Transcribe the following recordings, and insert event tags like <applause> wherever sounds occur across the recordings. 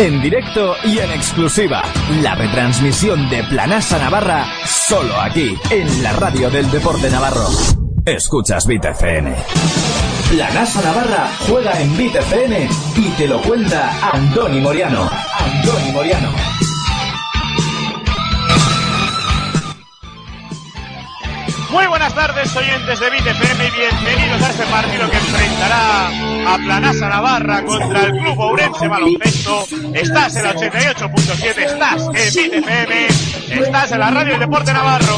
En directo y en exclusiva. La retransmisión de Planasa Navarra solo aquí, en la radio del Deporte Navarro. Escuchas FM. Planasa Navarra juega en FM y te lo cuenta Andoni Moriano. Andoni Moriano. Muy buenas tardes, oyentes de BitFM y bienvenidos a este partido que enfrentará a Planasa Navarra contra el Club Ourense Baloncesto. Estás en la 88.7, estás en BitFM, estás en la radio del Deporte Navarro.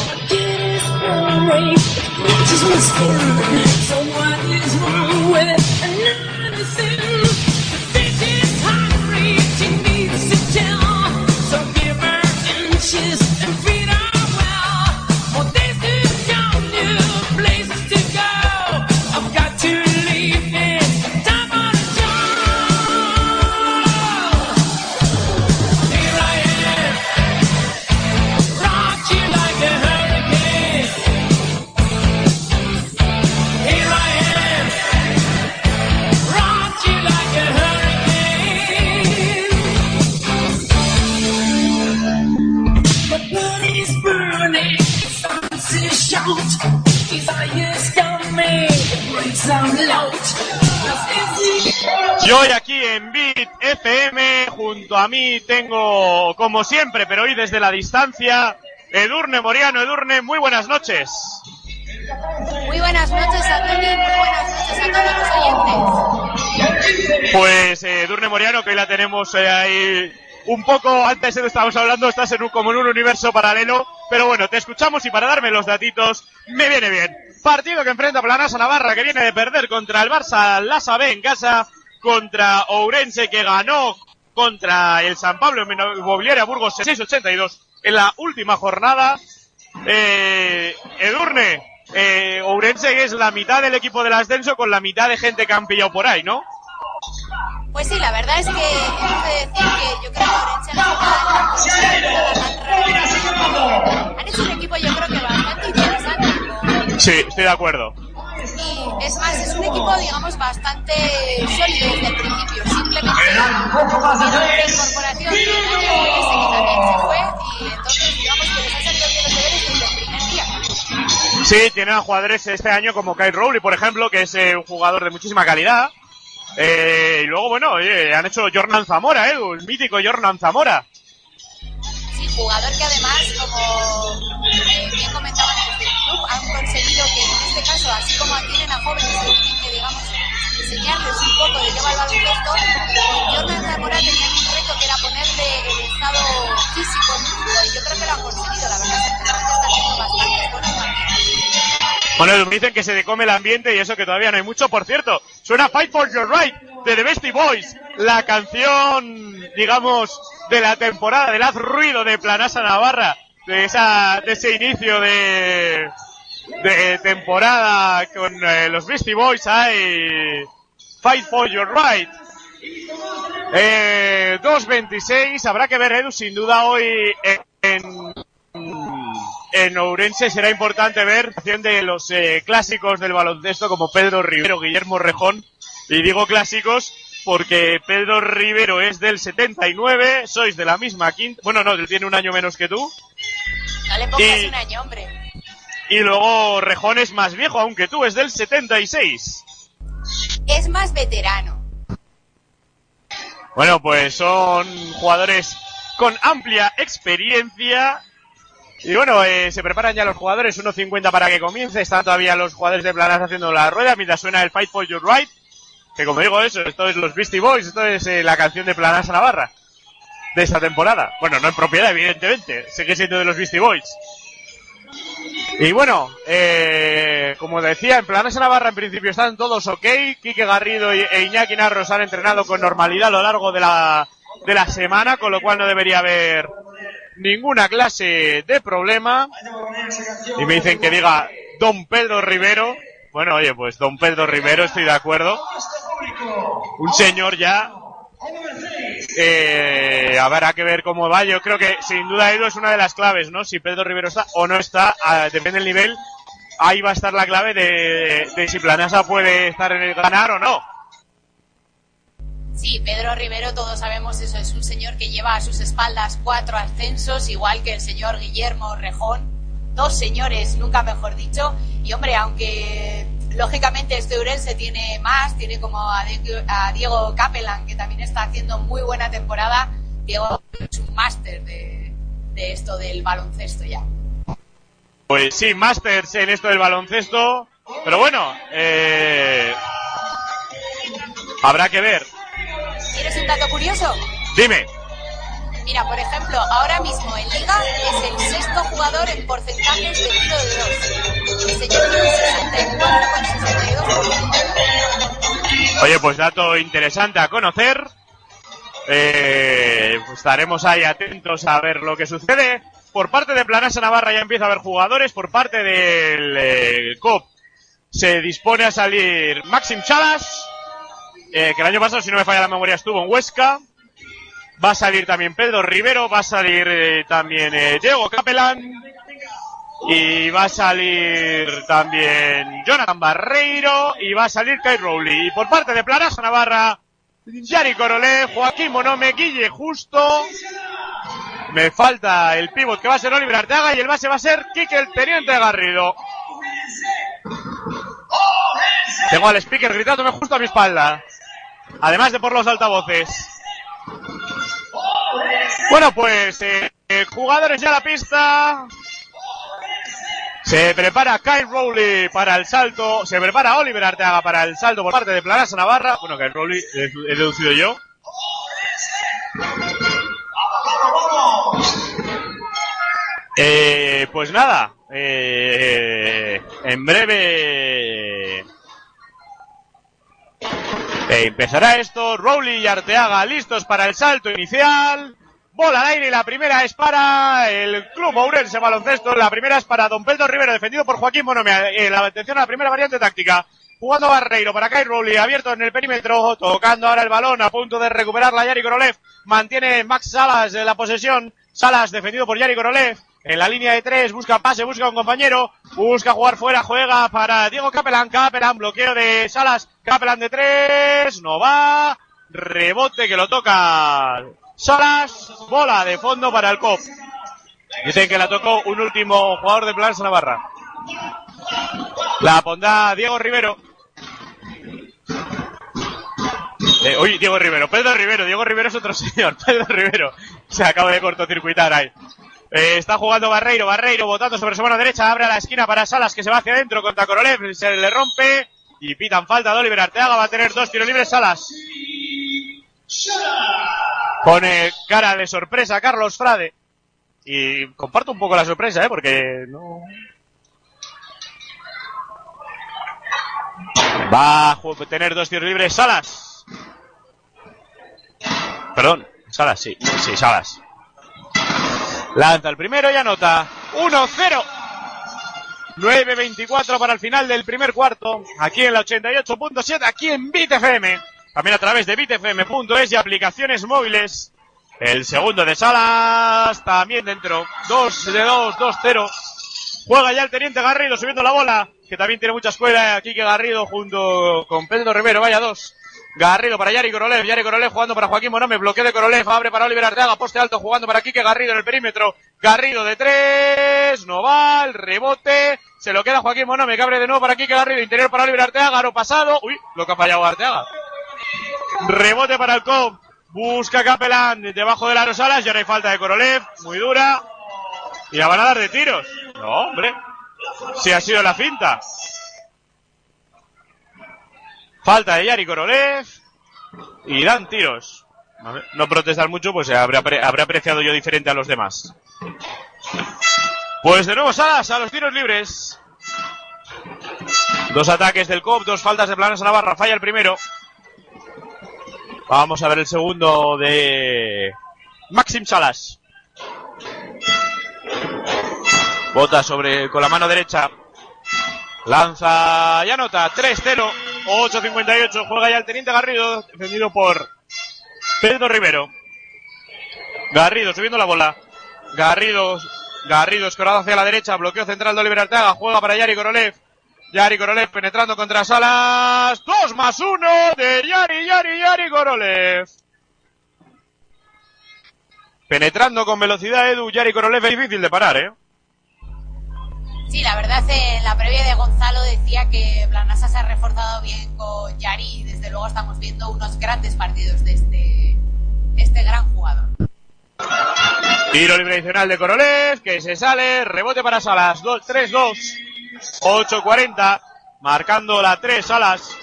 Y hoy aquí en Beat FM, junto a mí tengo, como siempre, pero hoy desde la distancia, Edurne Moriano. Edurne, muy buenas noches. Muy buenas noches muy buenas noches a todos los oyentes. Pues eh, Edurne Moriano, que hoy la tenemos eh, ahí un poco, antes de lo estábamos hablando, estás en un, como en un universo paralelo, pero bueno, te escuchamos y para darme los datitos, me viene bien. Partido que enfrenta a Planasa Navarra, que viene de perder contra el Barça Lasa B en casa, contra Ourense, que ganó contra el San Pablo en Inmobiliaria Burgos 682 en la última jornada. Eh, Edurne, eh, Ourense es la mitad del equipo del ascenso con la mitad de gente que han pillado por ahí, ¿no? Pues sí, la verdad es que hemos de decir que yo creo que Orense han, han hecho un equipo yo creo que bastante interesante. Sí, estoy de acuerdo. Y es más, es un equipo, digamos, bastante sólido desde el principio. Simplemente la incorporación de Daniel Orense, que también se fue, y entonces digamos que les ha salido bien los deberes desde el primer día. Sí, tienen a jugadores este año como Kyle Rowley, por ejemplo, que es eh, un jugador de muchísima calidad. Eh, y luego, bueno, oye, han hecho Jornan Zamora, ¿eh? El mítico Jornan Zamora. Jugador que además, como eh, bien comentaban desde el club, han conseguido que en este caso, así como tienen a jóvenes que digamos, enseñarles un poco de qué va el baloncesto, Jordan Zamora tenían un reto que era ponerle el estado físico en y yo creo que lo han conseguido, la verdad es que está haciendo bastante buenos. Bueno, me dicen que se decome el ambiente y eso que todavía no hay mucho. Por cierto, suena Fight for Your Right de The Bestie Boys, la canción, digamos, de la temporada del haz ruido de Planasa Navarra, de esa, de ese inicio de, de temporada con eh, los Beastie Boys. Hay Fight for Your Right. Eh, 2.26, habrá que ver Edu sin duda hoy en, en Ourense será importante ver de los eh, clásicos del baloncesto como Pedro Rivero, Guillermo Rejón. Y digo clásicos porque Pedro Rivero es del 79, sois de la misma quinta, bueno no, él tiene un año menos que tú. No le pongas Y- un año, hombre. Y luego Rejón es más viejo, aunque tú es del 76. Es más veterano. Bueno, pues son jugadores con amplia experiencia. Y bueno, eh, se preparan ya los jugadores, 1.50 para que comience. Están todavía los jugadores de Planas haciendo la rueda mientras suena el Fight for Your Right. Que como digo eso, esto es los Beastie Boys, esto es eh, la canción de Planas Navarra. De esta temporada. Bueno, no en propiedad, evidentemente. Sigue siendo de los Beastie Boys. Y bueno, eh, como decía, en Planas Navarra en principio están todos ok. Quique Garrido e Iñaki Narros han entrenado con normalidad a lo largo de la, de la semana, con lo cual no debería haber ninguna clase de problema. Y me dicen que diga Don Pedro Rivero. Bueno, oye, pues Don Pedro Rivero, estoy de acuerdo. Un señor ya. Eh, habrá que ver cómo va. Yo creo que sin duda Edu es una de las claves, ¿no? Si Pedro Rivero está o no está, ah, depende del nivel. Ahí va a estar la clave de, de si Planasa puede estar en el ganar o no. Sí, Pedro Rivero, todos sabemos eso, es un señor que lleva a sus espaldas cuatro ascensos, igual que el señor Guillermo Rejón. Dos señores, nunca mejor dicho. Y hombre, aunque lógicamente este Urense tiene más, tiene como a, Diego Capelan, que también está haciendo muy buena temporada. Diego es un máster de, de esto del baloncesto ya. Pues sí, másters en esto del baloncesto. Pero bueno, eh, habrá que ver. ¿Quieres un dato curioso? Dime. Mira, por ejemplo, ahora mismo en Liga es el sexto jugador en porcentajes de tiro de dos. El señor tiene 64,62%. Oye, pues dato interesante a conocer. Eh, estaremos ahí atentos a ver lo que sucede. Por parte de Planasa Navarra ya empieza a haber jugadores. Por parte del eh, COP se dispone a salir Maxim Chalas, eh, que el año pasado, si no me falla la memoria, estuvo en Huesca. Va a salir también Pedro Rivero, va a salir eh, también eh, Diego Capelán. Y va a salir también Jonathan Barreiro y va a salir Kai Rowley. Y por parte de Planasa Navarra, Yari Corolé, Joaquín Monome, Guille Justo. Me falta el pívot que va a ser Oliver Arteaga y el base va a ser Kike el Teniente Garrido. Tengo al speaker gritándome justo a mi espalda. Además de por los altavoces. Bueno, pues eh, jugadores ya a la pista. Se prepara Kyle Rowley para el salto. Se prepara Oliver Arteaga para el salto por parte de Planasa Navarra. Bueno, Kyle Rowley he deducido yo. Eh, pues nada, eh, en breve eh, empezará esto. Rowley y Arteaga listos para el salto inicial. Bola al aire y la primera es para el Club Ourense Baloncesto. La primera es para Don Pedro Rivero, defendido por Joaquín Bonomia. Eh, la atención a la primera variante táctica. Jugando Barreiro para Kai Rowley, abierto en el perímetro, tocando ahora el balón, a punto de recuperar la Yari Korolev. Mantiene Max Salas de la posesión. Salas defendido por Yari Korolev en la línea de tres, busca pase, busca un compañero, busca jugar fuera, juega para Diego Capelán, Capelán, bloqueo de Salas, Capelán de tres, no va, rebote que lo toca Salas, bola de fondo para el COP. Dicen que la tocó un último jugador de Planasa Navarra. La pondrá Diego Rivero. Eh, oye, Diego Rivero, Pedro Rivero, Diego Rivero es otro <laughs> señor, Pedro Rivero. Se acaba de cortocircuitar ahí. Eh, está jugando Barreiro, Barreiro botando sobre su mano derecha, abre la esquina para Salas que se va hacia adentro contra Korolev, se le rompe y pitan falta de Oliver Arteaga, va a tener dos tiros libres Salas. Pone cara de sorpresa Carlos Frade. Y comparto un poco la sorpresa, ¿eh? Porque no... Va a tener dos tiros libres Salas. Perdón, Salas, sí, sí, Salas. Lanza el primero y anota. 1-0. 9-24 para el final del primer cuarto. Aquí en la 88.7, aquí en BitFM. También a través de bitfm.es y aplicaciones móviles. El segundo de Salas, también dentro. 2 de 2, 2-0. Juega ya el teniente Garrido subiendo la bola, que también tiene mucha escuela aquí que Garrido junto con Pedro Rivero. Vaya dos. Garrido para Yari Korolev, Yari Korolev jugando para Joaquín Monome, bloqueo de Korolev, abre para Oliver Arteaga, poste alto jugando para Quique Garrido en el perímetro, Garrido de tres, no va, el rebote, se lo queda Joaquín Monome, que abre de nuevo para Quique Garrido, interior para Oliver Arteaga, aro pasado, uy, lo que ha fallado Arteaga. Rebote para el COP, busca Capelán debajo de las Salas, ya no hay falta de Korolev, muy dura, y la van a dar de tiros. No, hombre, si ha sido la finta. Falta de Yari Korolev. Y dan tiros. No protestar mucho, pues habré, habré apreciado yo diferente a los demás. Pues de nuevo Salas a los tiros libres. Dos ataques del COP, dos faltas de Planas a Navarra. Falla el primero. Vamos a ver el segundo de Maxim Salas. Bota sobre con la mano derecha. Lanza y anota 3-0. 8.58. Juega ya el teniente Garrido, defendido por Pedro Rivero. Garrido subiendo la bola. Garrido, Garrido escorado hacia la derecha. Bloqueo central de Oliver Arteaga. Juega para Yari Korolev. Yari Korolev penetrando contra Salas. 2 más 1 de Yari, Yari, Yari Korolev. Penetrando con velocidad Edu, Yari Korolev es difícil de parar, ¿eh? Sí, la verdad, en la previa de Gonzalo decía que Planasa se ha reforzado bien con Yari desde luego estamos viendo unos grandes partidos de este, este gran jugador. Tiro libre adicional de Korolev, que se sale, rebote para Salas, 3-2, 8-40, marcando la 3 Salas.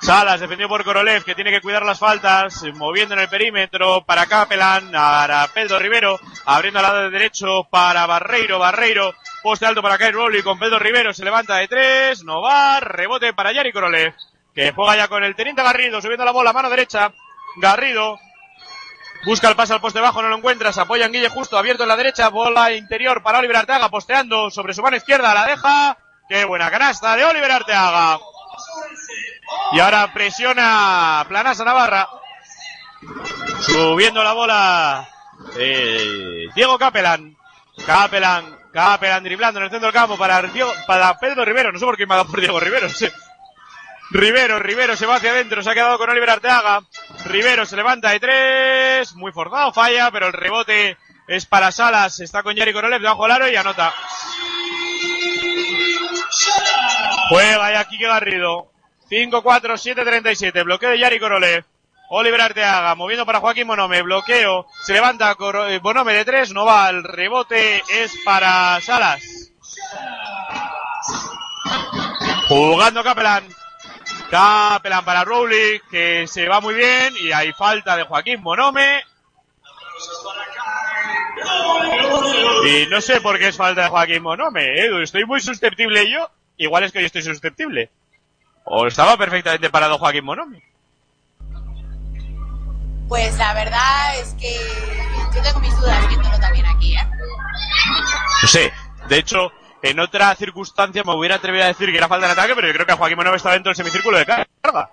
Salas defendió por Korolev, que tiene que cuidar las faltas, moviendo en el perímetro para Capelan, para Pedro Rivero, abriendo al lado derecho para Barreiro, Barreiro, poste alto para Kyle Rowley con Pedro Rivero, se levanta de tres, no va, rebote para Yari Korolev, que juega ya con el teniente Garrido, subiendo la bola, mano derecha, Garrido, Busca el pase al poste bajo, no lo encuentra. Se apoya en Guille justo, abierto en la derecha. Bola interior para Oliver Arteaga, posteando sobre su mano izquierda. La deja. Qué buena canasta de Oliver Arteaga. Y ahora presiona Planasa Navarra. Subiendo la bola. Eh, Diego Capelan. Capelan. Capelan driblando en el centro del campo para, Diego, para Pedro Rivero. No sé por qué me ha dado por Diego Rivero. Sé. Rivero, Rivero se va hacia adentro, se ha quedado con Oliver Arteaga. Rivero se levanta de tres, muy forzado, falla, pero el rebote es para Salas, está con Yari Korolev debajo del aro y anota. Juega ya Kike Garrido. 5-4, 7-37, bloqueo de Yari Korolev. Oliver Arteaga moviendo para Joaquín Bonome, bloqueo, se levanta Bonome de tres, no va, el rebote es para Salas. Jugando Capelán. Capelan para Rowley, que se va muy bien, y hay falta de Joaquín Monome. Y no sé por qué es falta de Joaquín Monome, Edu, estoy muy susceptible yo. Igual es que yo estoy susceptible. O estaba perfectamente parado Joaquín Monome. Pues la verdad es que yo tengo mis dudas viéndolo también aquí, ¿eh? No sé, de hecho, en otra circunstancia me hubiera atrevido a decir que era falta de ataque, pero yo creo que Joaquín Monove está dentro del semicírculo de carga.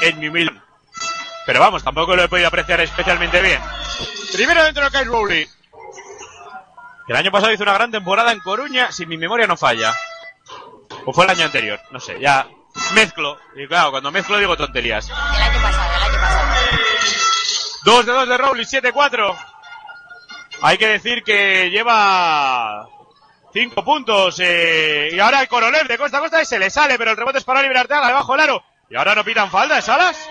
En mi mil. Pero vamos, tampoco lo he podido apreciar especialmente bien. Primero dentro de Kyle Rowley. El año pasado hizo una gran temporada en Coruña, si mi memoria no falla. O fue el año anterior, no sé, ya mezclo. Y claro, cuando mezclo digo tonterías. El año pasado. 2 de 2 de Rowley, 7-4. Hay que decir que lleva Cinco puntos. Eh, y ahora el Korolev de costa costa y se le sale, pero el rebote es para Arteaga debajo del aro. Y ahora no pitan falta, Salas?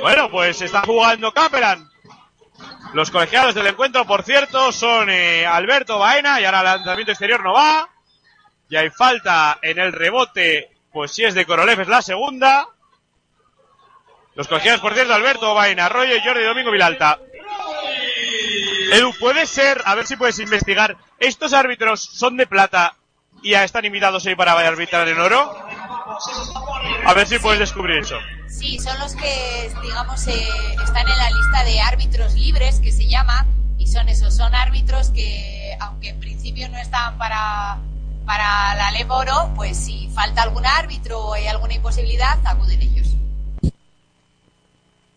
Bueno, pues está jugando Capelan. Los colegiados del encuentro, por cierto, son eh, Alberto Baena y ahora el lanzamiento exterior no va. Y hay falta en el rebote, pues si es de Korolev es la segunda. Los colegiados, por cierto, Alberto Baena, Arroyo y Jordi Domingo Vilalta. Edu, puede ser, a ver si puedes investigar, ¿estos árbitros son de plata y ya están invitados ahí para arbitrar en oro? A ver si puedes descubrir eso. Sí, son los que, digamos, eh, están en la lista de árbitros libres, que se llama, y son esos, son árbitros que, aunque en principio no están para, para la LEP Oro, pues si falta algún árbitro o hay alguna imposibilidad, acuden ellos.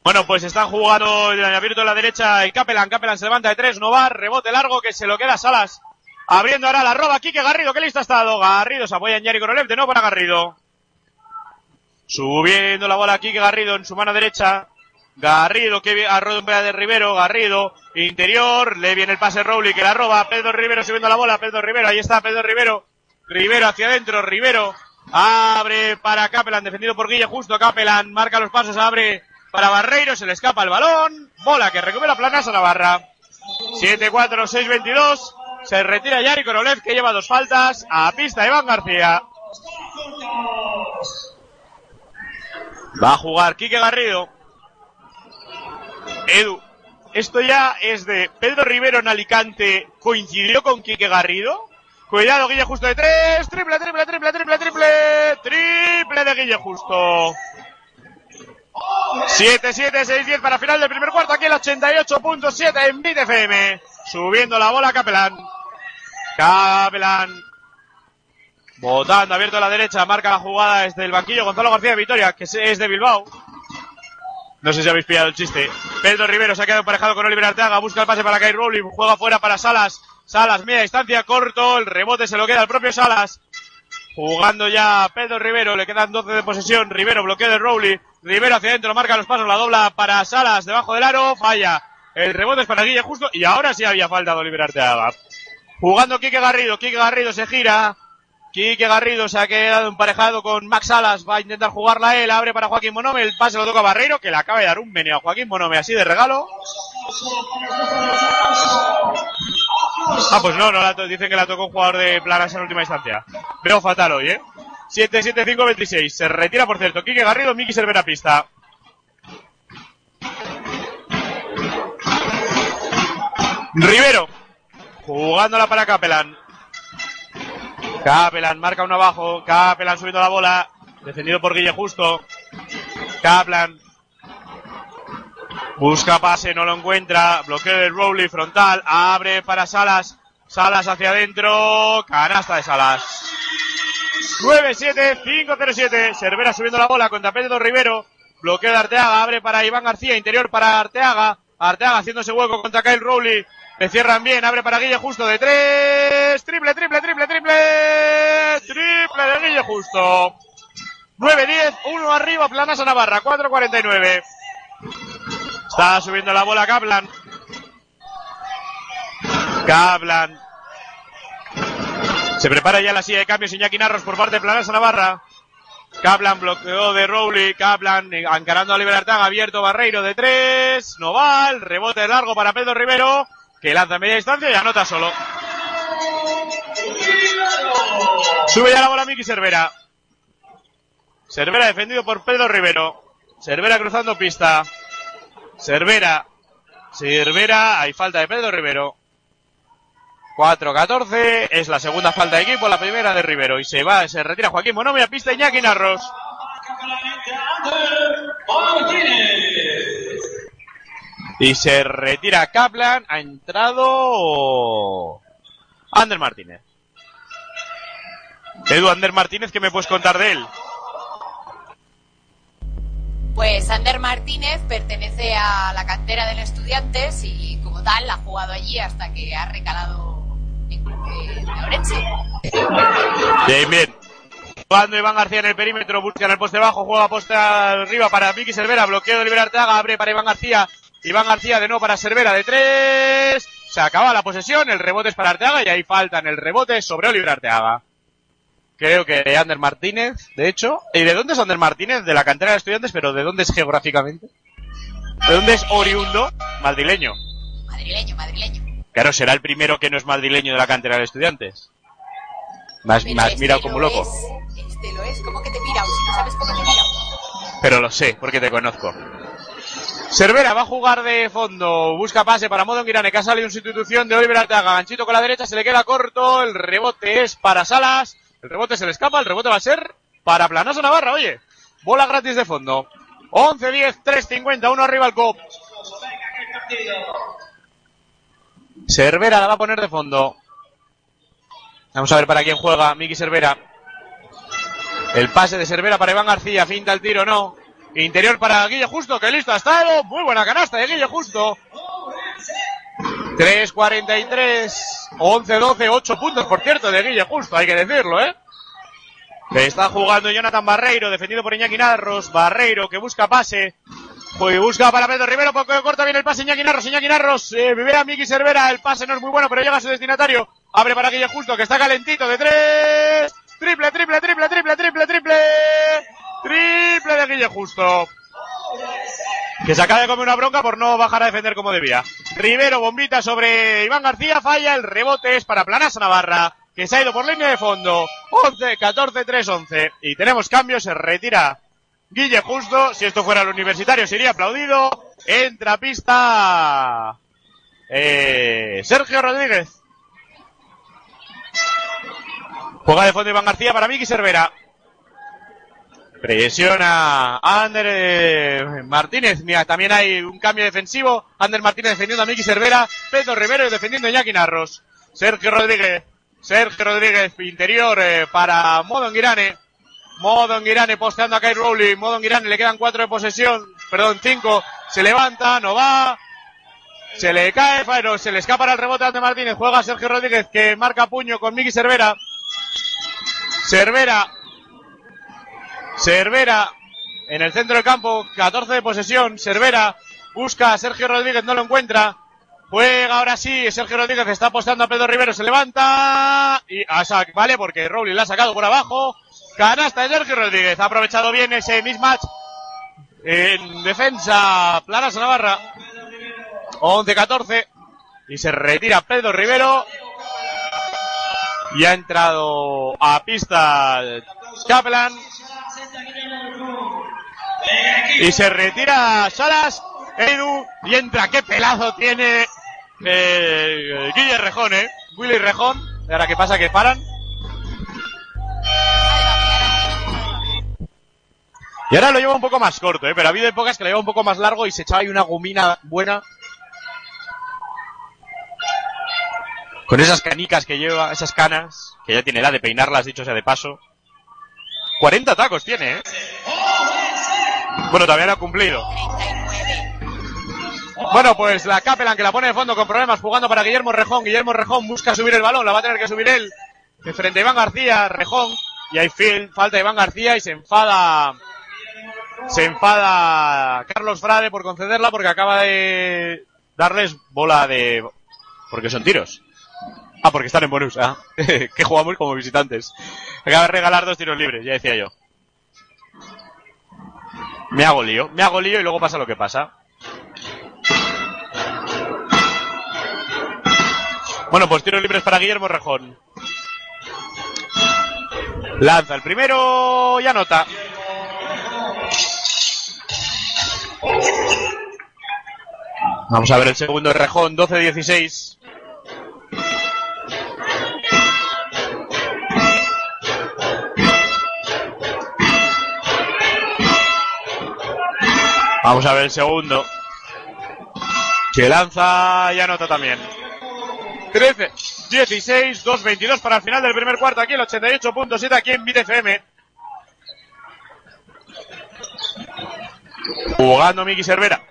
Bueno, pues están jugando el abierto a la derecha y Capelan. Capelan se levanta de tres, no va, rebote largo que se lo queda Salas. Abriendo ahora la roba, Quique Garrido, qué listo ha estado. Garrido se apoya en Yari Korolev, de no para Garrido. Subiendo la bola Quique Garrido en su mano derecha. Garrido que a de Rivero, Garrido, interior, le viene el pase Rowley que la roba, Pedro Rivero subiendo la bola, Pedro Rivero, ahí está Pedro Rivero, Rivero hacia adentro, Rivero, abre para Capelan, defendido por Guille Justo, Capelan marca los pasos, abre para Barreiro, se le escapa el balón. Bola que recupera Planasa Navarra. 7-4, 6-22. Se retira Yari Korolev que lleva dos faltas. A pista Iván García. Va a jugar Quique Garrido. Edu, esto ya es de Pedro Rivero en Alicante. ¿Coincidió con Quique Garrido? Cuidado, Guille Justo de tres. Triple, triple, triple, triple, triple. Triple de Guille Justo. 7-7, 6-10 para final del primer cuarto aquí el 88.7 en BTFM. Subiendo la bola Capelán. Capelán. Botando abierto a la derecha, marca la jugada desde el banquillo Gonzalo García de Vitoria, que es de Bilbao. No sé si habéis pillado el chiste. Pedro Rivero se ha quedado emparejado con Oliver Arteaga, busca el pase para Kai Rowling, juega fuera para Salas. Salas, media distancia, corto, el rebote se lo queda al propio Salas. Jugando ya Pedro Rivero, le quedan 12 de posesión. Rivero bloqueo de Rowley. Rivero hacia adentro, marca los pasos, la dobla para Salas debajo del aro, falla. El rebote es para Guille justo y ahora sí había falta de Oliver Arteaga. Jugando Quique Garrido, Quique Garrido se gira. Quique Garrido se ha quedado emparejado con Max Salas, va a intentar jugarla él, abre para Joaquín Monome, el pase lo toca Barreiro, que le acaba de dar un meneo a Joaquín Monome así de regalo. Ah, pues no, no la dicen que la tocó un jugador de Planas en última instancia. Veo fatal hoy, ¿eh? 7-7-5-26. Se retira, por cierto. Quique Garrido, Miki Cervera pista. Rivero. Jugándola para Capelan. Capelan marca uno abajo. Capelan subiendo la bola. Defendido por Guille Justo. Kaplan. Busca pase, no lo encuentra. Bloqueo de Rowley frontal. Abre para Salas. Salas hacia adentro. Canasta de Salas. 9-7, 5-0-7. Cervera subiendo la bola contra Pedro Rivero. Bloqueo de Arteaga. Abre para Iván García. Interior para Arteaga. Arteaga haciéndose hueco contra Kyle Rowley. Le cierran bien. Abre para Guille Justo de 3. Triple, triple, triple, triple. Triple de Guille Justo. 9-10. 1 arriba. Planas a Navarra. 4-49. Está subiendo la bola Kaplan. Kaplan. Se prepara ya la silla de cambios Iñaki Narros por parte de Planasa Navarra. Kaplan bloqueó de Rowley. Kaplan encarando a Oliver Artaga. Abierto Barreiro de tres. No va. El rebote largo para Pedro Rivero. Que lanza a media distancia y anota solo. Sube ya la bola Miki Cervera. Cervera defendido por Pedro Rivero. Cervera cruzando pista. Cervera. Cervera. Hay falta de Pedro Rivero. 4-14. Es la segunda falta de equipo, la primera de Rivero. Y se va, se retira Joaquín Monome a pista Iñaki Narros. Y se retira Kaplan. Ha entrado. Ander Martínez. Edu Ander Martínez, ¿qué me puedes contar de él? Pues Ander Martínez pertenece a la cantera del Estudiantes y como tal ha jugado allí hasta que ha recalado en club de, Orense. Bien, bien. Jugando Iván García en el perímetro, busca en el poste bajo, juega poste arriba para Miki Cervera, bloqueo de Oliver Arteaga, abre para Iván García, Iván García de nuevo para Cervera de tres, se acaba la posesión, el rebote es para Arteaga y ahí falta en el rebote sobre Oliver Arteaga. Creo que de Ander Martínez, de hecho. ¿Y de dónde es Ander Martínez? De la cantera de estudiantes, pero ¿de dónde es geográficamente? ¿De dónde es oriundo? Madrileño. Madrileño, madrileño. Claro, será el primero que no es madrileño de la cantera de estudiantes. Has, Pero este mirado como loco. es, este lo es, ¿cómo que te mira? Si no sabes cómo te mira. Pero lo sé, porque te conozco. Cervera va a jugar de fondo, busca pase para Modo Girane, que ha salido en sustitución de Oliver Arteaga. Ganchito con la derecha, se le queda corto, el rebote es para Salas, el rebote se le escapa, el rebote va a ser para Planoso Navarra, oye. Bola gratis de fondo. 11-10, 3-50, uno arriba al COP. Cervera la va a poner de fondo. Vamos a ver para quién juega Miki Cervera. El pase de Cervera para Iván García, finta el tiro, no. Interior para Guille Justo, que listo ha estado. Muy buena canasta de Guille Justo. 3-43, 11-12, 8 puntos, por cierto, de Guille Justo, hay que decirlo, ¿eh? Está jugando Jonathan Barreiro, defendido por Iñaki Narros. Barreiro que busca pase. Pues busca para Pedro Rivero, porque corta bien el pase Iñaki Narros. Iñaki Narros, eh, a Miki Cervera, el pase no es muy bueno, pero llega a su destinatario. Abre para Guille Justo, que está calentito de tres. Triple, triple, triple, triple, triple, triple. Triple de Guille Justo. Que se acaba de comer una bronca por no bajar a defender como debía. Rivero, bombita sobre Iván García, falla, el rebote es para Planasa Navarra, que se ha ido por línea de fondo. 11, 14, 3, 11. Y tenemos cambio, se retira Guille Justo. Si esto fuera el universitario sería aplaudido. Entra pista eh, Sergio Rodríguez. Juega de fondo Iván García para Miki Cervera. Presiona Ander eh, Martínez. Mira, también hay un cambio defensivo. Ander Martínez defendiendo a Miki Cervera. Pedro Rivero defendiendo a Iñaki Narros. Sergio Rodríguez. Sergio Rodríguez interior eh, para Modo Girane. Modo Girane posteando a Kai Rowley. Modo Girane le quedan cuatro de posesión. Perdón, cinco. Se levanta, no va. Se le cae, pero se le escapa el rebote a Ander Martínez. Juega Sergio Rodríguez que marca puño con Miki Cervera. Cervera. Cervera en el centro del campo, 14 de posesión. Cervera busca a Sergio Rodríguez, no lo encuentra. Juega ahora sí, Sergio Rodríguez está apostando a Pedro Rivero, se levanta y a vale, porque Rowley la ha sacado por abajo. Canasta de Sergio Rodríguez, ha aprovechado bien ese mismatch en defensa Planas Navarra. 11-14 y se retira Pedro Rivero y ha entrado a pista Kaplan y se retira Salas Edu y entra qué pelazo tiene eh, Guille Rejón, eh. Willy Rejón. ¿Y ahora qué pasa? ¿Que paran? Y ahora lo lleva un poco más corto, ¿eh? pero ha habido épocas que lo lleva un poco más largo y se echaba ahí una gomina buena. Con esas canicas que lleva, esas canas, que ya tiene edad de peinarlas, dicho sea de paso. 40 tacos tiene, ¿eh? Bueno, no ha cumplido. 39. Bueno, pues la Capelan que la pone de fondo con problemas jugando para Guillermo Rejón. Guillermo Rejón busca subir el balón, la va a tener que subir él. De frente a Iván García, Rejón. Y hay falta Iván García y se enfada. Se enfada Carlos Frade por concederla porque acaba de darles bola de. Porque son tiros. Ah, porque están en bonus. Ah, <laughs> que jugamos como visitantes. Acaba de regalar dos tiros libres, ya decía yo. Me hago lío, me hago lío y luego pasa lo que pasa. Bueno, pues tiros libres para Guillermo Rejón. Lanza el primero y anota. Vamos a ver el segundo de Rejón, 12-16. Vamos a ver el segundo. Que lanza y anota también. 13, 16, 2, 22 para el final del primer cuarto aquí el 88.7 aquí en BTFM. Jugando Miki Cervera.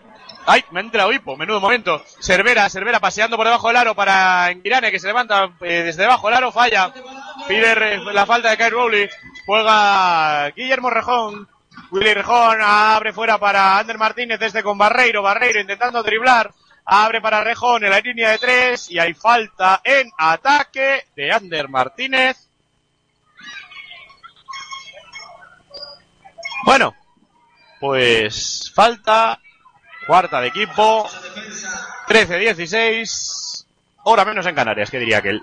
¡Ay! Me ha entrado hipo, menudo momento. Cervera, Cervera paseando por debajo del aro para Enguirane que se levanta eh, desde debajo del aro, falla. Pide la falta de Kyle Rowley. Juega Guillermo Rejón. Willy Rejón abre fuera para Ander Martínez desde con Barreiro. Barreiro intentando driblar. Abre para Rejón en la línea de tres y hay falta en ataque de Ander Martínez. Bueno, pues falta cuarta de equipo, 13-16, hora menos en Canarias, que diría aquel.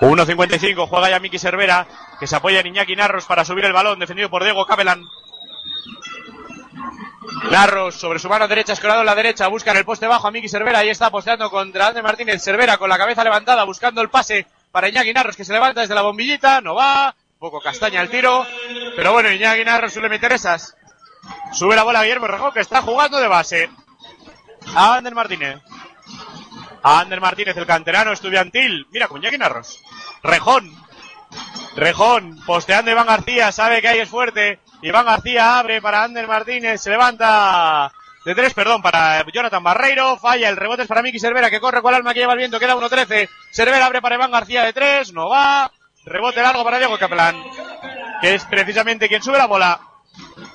1.55, juega ya Miki Cervera, que se apoya en Iñaki Narros para subir el balón, defendido por Diego Capelan. Narros sobre su mano derecha, escorado en la derecha, busca en el poste bajo a Miki Cervera, ahí está posteando contra Ander Martínez. Cervera con la cabeza levantada, buscando el pase para Iñaki Narros, que se levanta desde la bombillita, no va, poco castaña el tiro, pero bueno, Iñaki Narros suele meter esas. Sube la bola a Guillermo Rejón, que está jugando de base. A Ander Martínez. A Ander Martínez, el canterano estudiantil. Mira, con Iñaki Narros. Rejón. Rejón, posteando Iván García, sabe que ahí es fuerte. Iván García abre para Ander Martínez, se levanta de tres, perdón, para Jonathan Barreiro, falla, el rebote es para Miki Cervera, que corre con el alma que lleva el viento, queda 1-13. Cervera abre para Iván García de tres, no va. Rebote largo para Diego Caplan, que es precisamente quien sube la bola.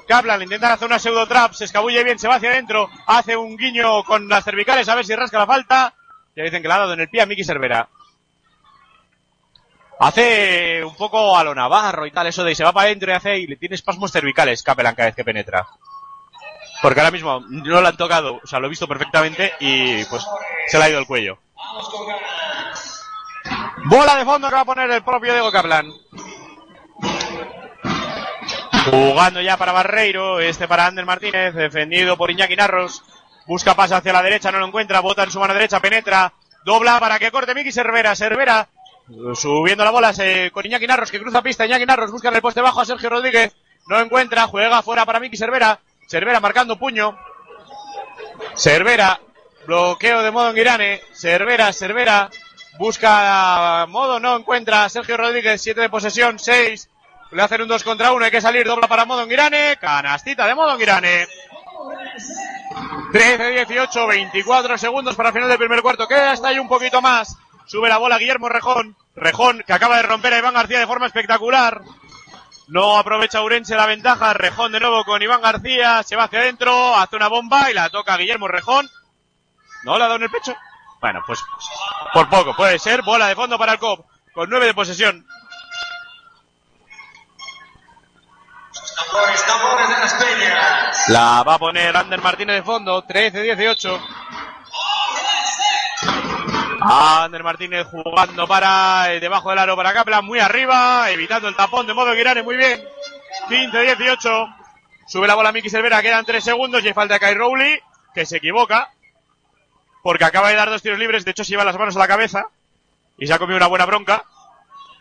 Kaplan intenta hacer una pseudo trap, se escabulle bien, se va hacia adentro, hace un guiño con las cervicales a ver si rasca la falta. Ya dicen que le ha dado en el pie a Miki Cervera. Hace un poco a lo Navarro y tal, eso de se va para adentro y hace y le tiene espasmos cervicales Kaplan cada vez que penetra. Porque ahora mismo no lo han tocado, o sea, lo he visto perfectamente y pues se le ha ido el cuello. Bola de fondo que va a poner el propio Diego Kaplan. Jugando ya para Barreiro, este para Ander Martínez, defendido por Iñaki Narros. Busca pase hacia la derecha, no lo encuentra, bota en su mano derecha, penetra, dobla para que corte Miki Cervera, Cervera, subiendo la bola con Iñaki Narros que cruza pista, Iñaki Narros busca en el poste bajo a Sergio Rodríguez, no encuentra, juega fuera para Miki Cervera, Cervera marcando puño, Cervera, bloqueo de modo en Irane, Cervera, Cervera, busca modo, no encuentra, Sergio Rodríguez, 7 de posesión, 6, le hacen un 2 contra 1, hay que salir, dobla para modo en Irane, canastita de modo en Irane. 13, 18, 24 segundos para final del primer cuarto. Queda hasta ahí un poquito más. Sube la bola Guillermo Rejón. Rejón, que acaba de romper a Iván García de forma espectacular. No aprovecha Urense la ventaja. Rejón de nuevo con Iván García. Se va hacia adentro, hace una bomba y la toca Guillermo Rejón. ¿No la ha dado en el pecho? Bueno, pues por poco, puede ser. Bola de fondo para el COP, con nueve de posesión. La va a poner Ander Martínez de fondo, 13-18. Ander Martínez jugando para eh, debajo del aro para Kaplan, muy arriba, evitando el tapón de modo Girane, muy bien. 15-18. Sube la bola Miki Cervera, quedan 3 segundos y hay falta de Kai Rowley, que se equivoca. Porque acaba de dar dos tiros libres, de hecho se lleva las manos a la cabeza. Y se ha comido una buena bronca.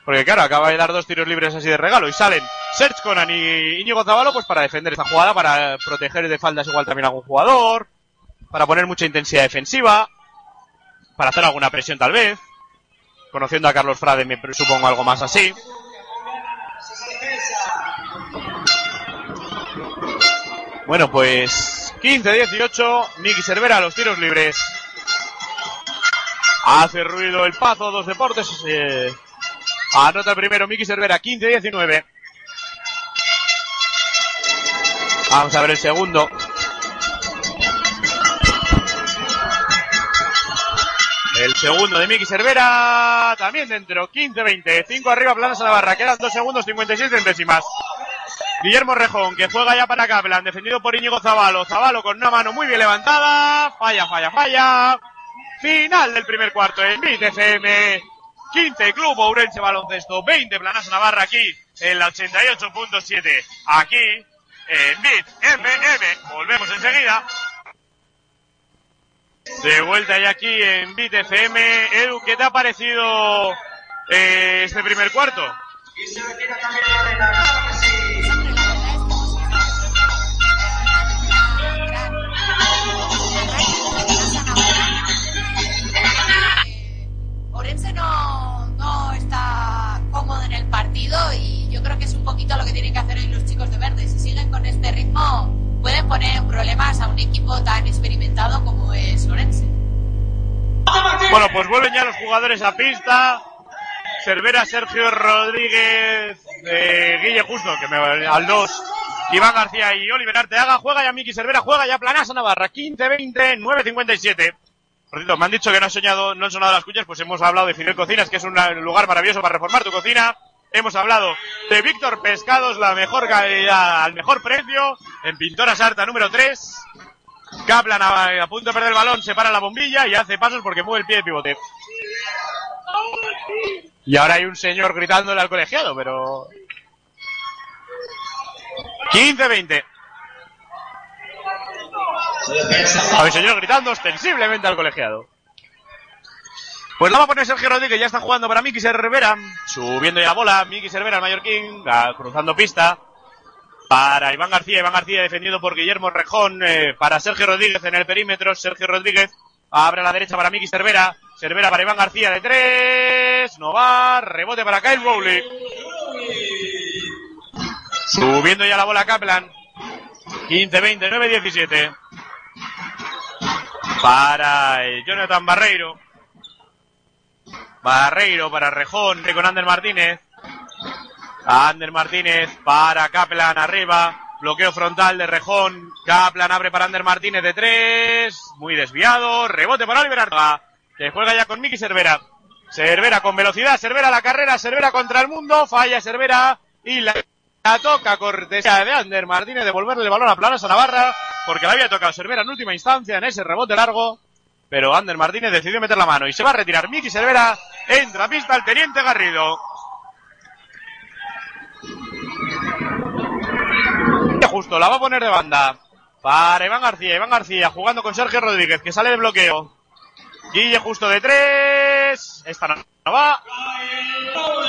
Porque claro, acaba de dar dos tiros libres así de regalo. Y salen Serge Conan y Íñigo Zavalo pues para defender esta jugada, para proteger de faldas igual también a algún jugador. Para poner mucha intensidad defensiva. Para hacer alguna presión tal vez. Conociendo a Carlos Frade me supongo algo más así. Bueno, pues 15-18, Miki Cervera a los tiros libres. Hace ruido el Pazo, dos deportes. Anota el primero Miki Cervera, 15-19. Vamos a ver el segundo. El segundo de Miki Cervera, también dentro, 15-20. 5 arriba, planas a la barra. Quedan 2 segundos, 56 centésimas. Guillermo Rejón, que juega ya para Kaplan, defendido por Íñigo Zavalo. Zavalo con una mano muy bien levantada. Falla, falla, falla. Final del primer cuarto en BIT FM. 15 Club Ourense Baloncesto, 20 Planas Navarra aquí en la 88.7. Aquí en BIT FM. Volvemos enseguida. De vuelta ya aquí en BIT FM. Edu, ¿qué te ha parecido eh, este primer cuarto? Orense no, no está cómodo en el partido y creo que es un poquito lo que tienen que hacer hoy los chicos de verde. Si siguen con este ritmo, pueden poner problemas a un equipo tan experimentado como es Orense. Bueno, pues vuelven ya los jugadores a pista. Cervera, Sergio Rodríguez, eh, Guille Justo, que me al 2, Iván García y Oliver Arteaga. Juega ya Miki Cervera, juega ya Planasa Navarra, 15-20, 9-57. Por cierto, me han dicho que no han soñado, no han sonado las cuchas, pues hemos hablado de Fidel Cocinas, que es un lugar maravilloso para reformar tu cocina. Hemos hablado de Víctor Pescados, la mejor calidad, al mejor precio, en Pintora Sarta número 3. Kaplan a, a punto de perder el balón, se para la bombilla y hace pasos porque mueve el pie de pivote. Y ahora hay un señor gritándole al colegiado, pero... 15-20. Hay un señor gritando ostensiblemente al colegiado. Pues la va a poner Sergio Rodríguez, ya está jugando para Miki Cervera. Subiendo ya la bola, Miki Cervera, el mallorquín, cruzando pista. Para Iván García, Iván García defendido por Guillermo Rejón. eh, para Sergio Rodríguez en el perímetro, Sergio Rodríguez abre a la derecha para Miki Cervera. Cervera para Iván García de tres. No va. Rebote para Kyle Rowley. Subiendo ya la bola Kaplan. 15-20, 9-17. Para eh, Jonathan Barreiro. Barreiro para Rejón, con Ander Martínez. Ander Martínez para Kaplan arriba. Bloqueo frontal de Rejón. Kaplan abre para Ander Martínez de tres. Muy desviado. Rebote para Oliver Artoa, Que juega ya con Miki Cervera. Cervera con velocidad. Cervera la carrera. Cervera contra el mundo. Falla Cervera. Y la, la toca cortesía de Ander Martínez. Devolverle el balón a Planas a Navarra. Porque la había tocado Cervera en última instancia en ese rebote largo. Pero Ander Martínez decidió meter la mano y se va a retirar Miki Cervera. Entra a pista el teniente Garrido. Justo, la va a poner de banda. Para Iván García. Iván García jugando con Sergio Rodríguez que sale de bloqueo. Guille Justo de tres. Esta no, va.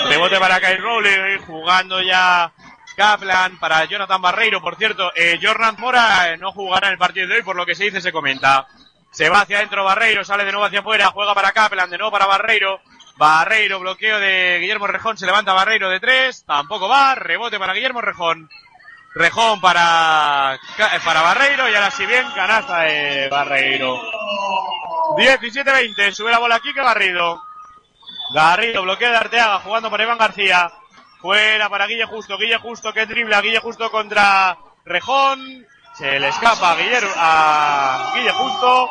Rebote para Kyle Rowley. Jugando ya Kaplan para Jonathan Barreiro. Por cierto, eh, Jordan Mora eh, no jugará en el partido de hoy por lo que se dice, se comenta. Se va hacia adentro Barreiro, sale de nuevo hacia afuera, juega para Kaplan, de nuevo para Barreiro. Barreiro, bloqueo de Guillermo Rejón, se levanta Barreiro de tres, tampoco va, rebote para Guillermo Rejón. Rejón para, para Barreiro y ahora si bien canasta de Barreiro. 17-20, sube la bola aquí que Garrido. Garrido, bloqueo de Arteaga, jugando para Iván García. Fuera para Guille Justo, Guille Justo que dribla, Guille Justo contra Rejón. Se le escapa a, Guillermo, a Guille Justo.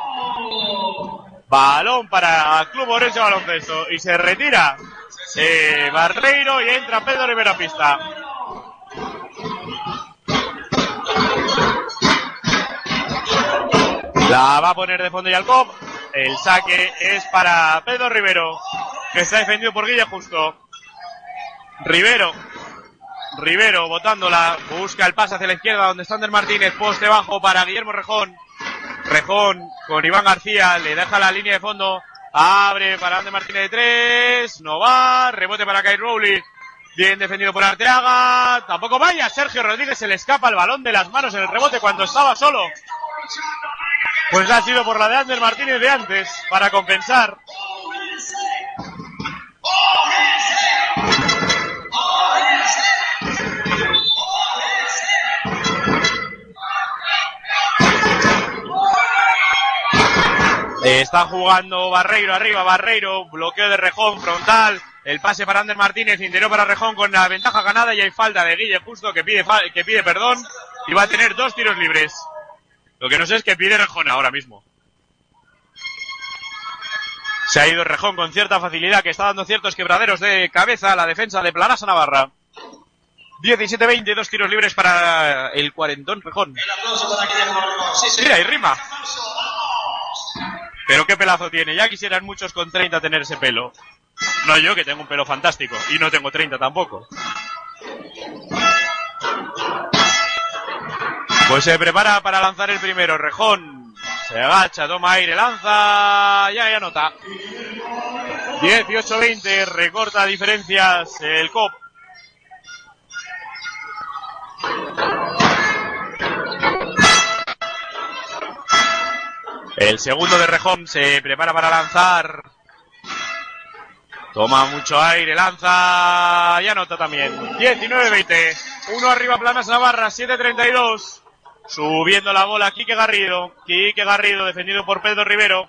Balón para Club Orense Baloncesto. Y se retira eh, Barreiro y entra Pedro Rivera pista. La va a poner de fondo Yalcop. El saque es para Pedro Rivero, que está defendido por Guille Justo. Rivero. Rivero botándola. Busca el pase hacia la izquierda donde está Ander Martínez. Poste bajo para Guillermo Rejón. Rejón con Iván García. Le deja la línea de fondo. Abre para Ander Martínez de tres. No va. Rebote para Kai Rowley. Bien defendido por Arteaga. Tampoco vaya. Sergio Rodríguez se le escapa el balón de las manos en el rebote cuando estaba solo. Pues ha sido por la de Ander Martínez de antes para compensar. Está jugando Barreiro arriba, Barreiro, bloqueo de Rejón, frontal, el pase para Ander Martínez, interior para Rejón con la ventaja ganada y hay falta de Guille Justo que pide, que pide perdón y va a tener dos tiros libres. Lo que no sé es que pide Rejón ahora mismo. Se ha ido Rejón con cierta facilidad que está dando ciertos quebraderos de cabeza a la defensa de Planasa Navarra. 17-20, dos tiros libres para el cuarentón Rejón. Mira, y rima. Pero qué pelazo tiene. Ya quisieran muchos con 30 tener ese pelo. No yo, que tengo un pelo fantástico. Y no tengo 30 tampoco. Pues se prepara para lanzar el primero. Rejón. Se agacha, toma aire, lanza. Ya, ya nota. 18-20. Recorta diferencias el COP. El segundo de Rejón se prepara para lanzar. Toma mucho aire, lanza y anota también. 19-20. Uno arriba, Planas Navarra, 7-32. Subiendo la bola, Quique Garrido. Quique Garrido, defendido por Pedro Rivero.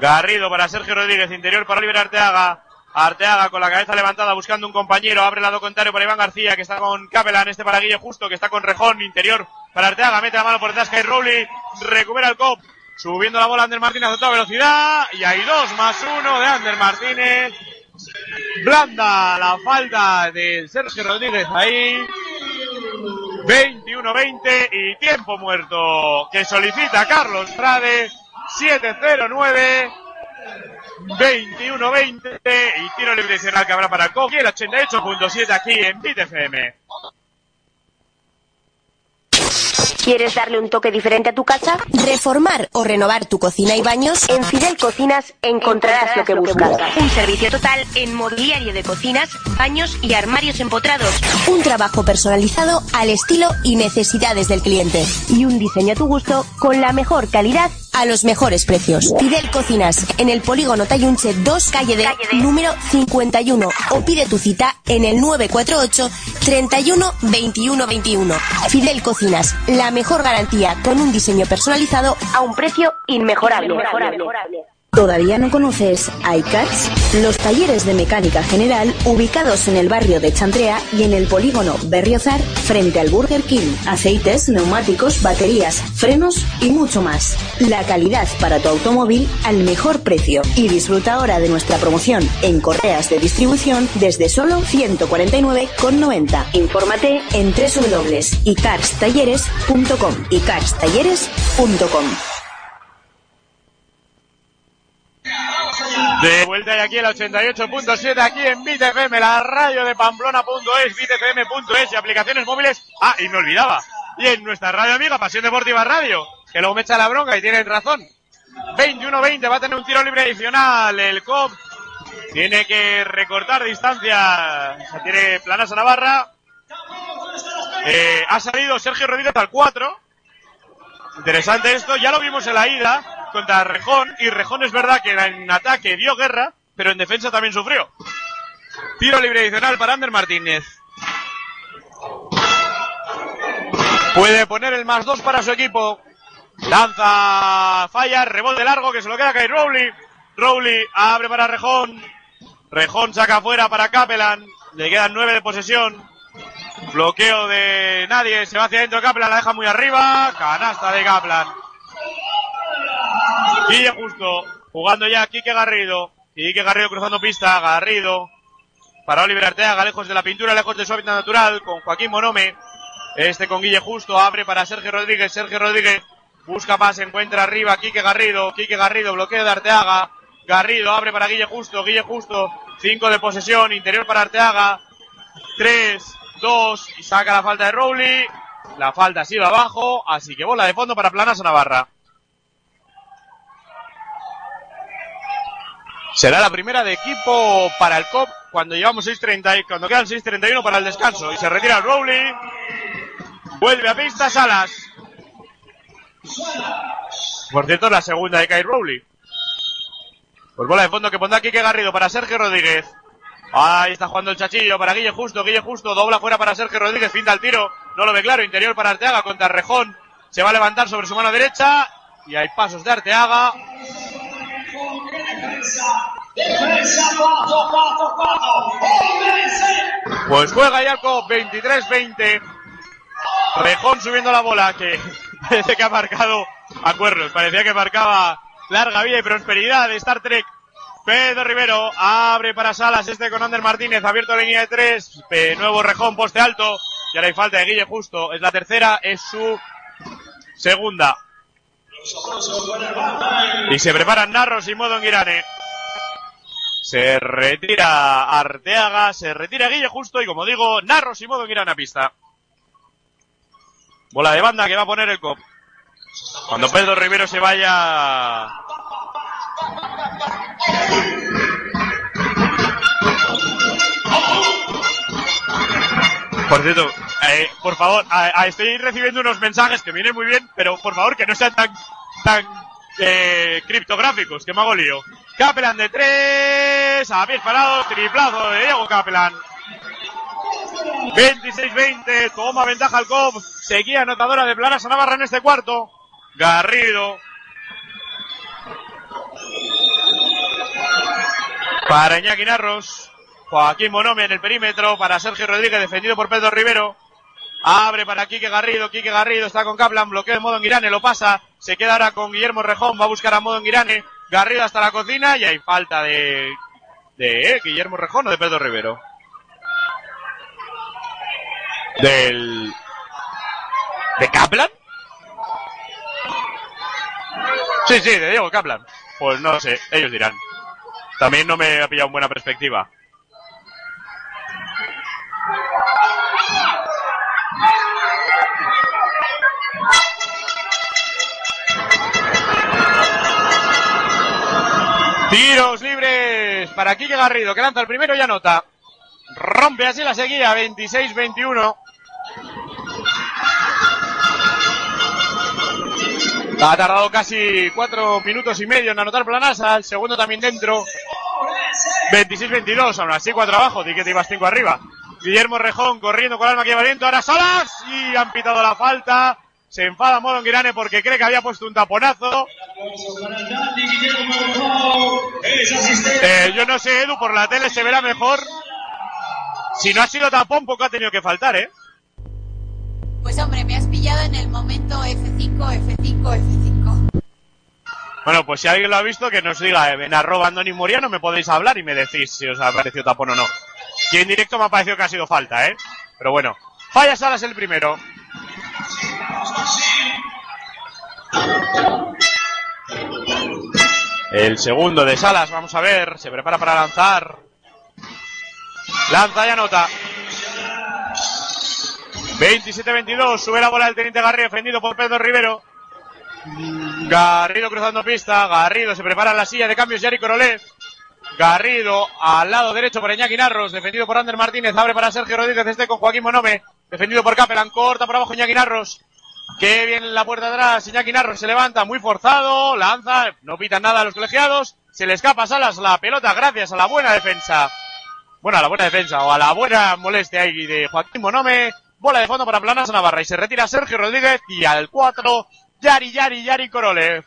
Garrido para Sergio Rodríguez, interior para Oliver Arteaga. Arteaga con la cabeza levantada buscando un compañero. Abre el lado contrario para Iván García, que está con Capelán. Este para Guille Justo, que está con Rejón. Interior para Arteaga. Mete la mano por detrás, y Rowley. Recupera el cop. Subiendo la bola Ander Martínez a toda velocidad. Y hay dos más uno de Ander Martínez. Blanda la falta de Sergio Rodríguez ahí. 21-20 y tiempo muerto que solicita Carlos Frade. 7-0-9. 21-20 y tiro libre que habrá para Coqui, el 88.7 aquí en BitFM. ¿Quieres darle un toque diferente a tu casa? ¿Reformar o renovar tu cocina y baños? En Fidel Cocinas encontrarás lo que buscas. Un servicio total en mobiliario de cocinas, baños y armarios empotrados. Un trabajo personalizado al estilo y necesidades del cliente. Y un diseño a tu gusto con la mejor calidad a los mejores precios. Fidel Cocinas, en el polígono Tayunche 2, calle de, número 51. O pide tu cita en el 948 31 21 21. Fidel Cocinas, la mejor garantía con un diseño personalizado a un precio inmejorable. ¿Todavía no conoces iCars? Los talleres de mecánica general ubicados en el barrio de Chantrea y en el polígono Berriozar frente al Burger King. Aceites, neumáticos, baterías, frenos y mucho más. La calidad para tu automóvil al mejor precio. Y disfruta ahora de nuestra promoción en correas de distribución desde solo 149,90. Infórmate en www.icarstalleres.com. icarstalleres.com. De vuelta y aquí el 88.7 aquí en BitFM, la radio de Pamplona.es, BitFM.es y aplicaciones móviles. Ah, y me olvidaba. Y en nuestra radio amiga, Pasión Deportiva Radio, que luego me echa la bronca y tienen razón. 21-20, va a tener un tiro libre adicional el COP. Tiene que recortar distancia. O sea, tiene planas a Navarra. Eh, ha salido Sergio Rodríguez al 4. Interesante esto, ya lo vimos en la ida contra Rejón, y Rejón es verdad que en ataque dio guerra, pero en defensa también sufrió. Tiro libre adicional para Ander Martínez. Puede poner el más dos para su equipo. Lanza, falla, rebote largo que se lo queda caer Rowley. Rowley abre para Rejón. Rejón saca fuera para Capelan. Le quedan nueve de posesión. Bloqueo de nadie. Se va hacia adentro Kaplan. La deja muy arriba. Canasta de Kaplan. Guille Justo. Jugando ya Quique Garrido. Quique Garrido cruzando pista. Garrido. Para Oliver Arteaga. Lejos de la pintura. Lejos de su hábitat natural. Con Joaquín Monome. Este con Guille Justo. Abre para Sergio Rodríguez. Sergio Rodríguez. Busca pase. Encuentra arriba. Quique Garrido. Quique Garrido. Bloqueo de Arteaga. Garrido abre para Guille Justo. Guille Justo. 5 de posesión. Interior para Arteaga. 3, 2 y saca la falta de Rowley. La falta sigue abajo, así que bola de fondo para Planas Navarra. Será la primera de equipo para el COP cuando llevamos 6.30 y cuando quedan 6.31 para el descanso. Y se retira Rowley. Vuelve a pista Salas. Por cierto, la segunda de Kai Rowley. Pues bola de fondo que pondrá Quique Garrido para Sergio Rodríguez. Ahí está jugando el chachillo para Guille Justo, Guille Justo, dobla fuera para Sergio Rodríguez, pinta el tiro, no lo ve claro, interior para Arteaga contra Rejón, se va a levantar sobre su mano derecha y hay pasos de Arteaga. Pues juega Jacob 23-20. Rejón subiendo la bola que <laughs> parece que ha marcado a cuernos, parecía que marcaba larga vida y prosperidad de Star Trek. Pedro Rivero abre para Salas, este con Ander Martínez, abierto a línea de tres, nuevo rejón, poste alto, y ahora hay falta de Guille Justo, es la tercera, es su segunda. Y se preparan Narros y Modo en Girane. Se retira Arteaga, se retira Guille Justo y como digo, Narros y Modo en Girane a pista. Bola de banda que va a poner el cop. Cuando Pedro Rivero se vaya por cierto, eh, por favor, estoy recibiendo unos mensajes que vienen muy bien, pero por favor que no sean tan, tan eh, criptográficos, que me hago lío. Capelán de tres, a pies parados, triplazo de Diego Capelán. 26-20, toma ventaja al COP, seguía anotadora de Planas a Navarra en este cuarto. Garrido, Para Iñaki Narros. Joaquín Monome en el perímetro. Para Sergio Rodríguez, defendido por Pedro Rivero. Abre para Quique Garrido. Quique Garrido está con Kaplan. Bloqueo de modo Girane. Lo pasa. Se queda ahora con Guillermo Rejón. Va a buscar a modo Girane. Garrido hasta la cocina. Y hay falta de. de eh, Guillermo Rejón o de Pedro Rivero. Del. ¿De Kaplan? Sí, sí, de Diego Kaplan. Pues no sé, ellos dirán. También no me ha pillado en buena perspectiva. Para Quique Garrido, que lanza el primero y anota. Rompe así la seguida, 26-21. Ha tardado casi cuatro minutos y medio en anotar Planasa, el segundo también dentro. 26-22, aún así cuatro abajo, di que te ibas cinco arriba. Guillermo Rejón corriendo con alma que valiente, ahora solas y han pitado la falta. Se enfada Modo Girane porque cree que había puesto un taponazo. Eh, yo no sé, Edu, por la tele se verá mejor. Si no ha sido tapón, poco ha tenido que faltar, ¿eh? Pues hombre, me has pillado en el momento F5, F5, F5. Bueno, pues si alguien lo ha visto, que nos diga en arroba Andoni Moriano, me podéis hablar y me decís si os ha parecido tapón o no. Y en directo me ha parecido que ha sido falta, ¿eh? Pero bueno, falla Salas el primero. El segundo de Salas, vamos a ver, se prepara para lanzar. Lanza y anota. 27-22, sube la bola del teniente Garrido, defendido por Pedro Rivero. Garrido cruzando pista, Garrido se prepara en la silla de cambios, Yari Corolev. Garrido al lado derecho por Iñaki Narros, defendido por Ander Martínez, abre para Sergio Rodríguez, este con Joaquín Monome, defendido por Capelan, corta por abajo Iñaki Narros. Que viene en la puerta atrás, Iñaki Narros se levanta muy forzado, lanza, no pitan nada a los colegiados, se le escapa a Salas la pelota gracias a la buena defensa. Bueno, a la buena defensa o a la buena molestia ahí de Joaquín Monome, Bola de fondo para Planas Navarra y se retira Sergio Rodríguez y al 4 Yari Yari Yari Korolev.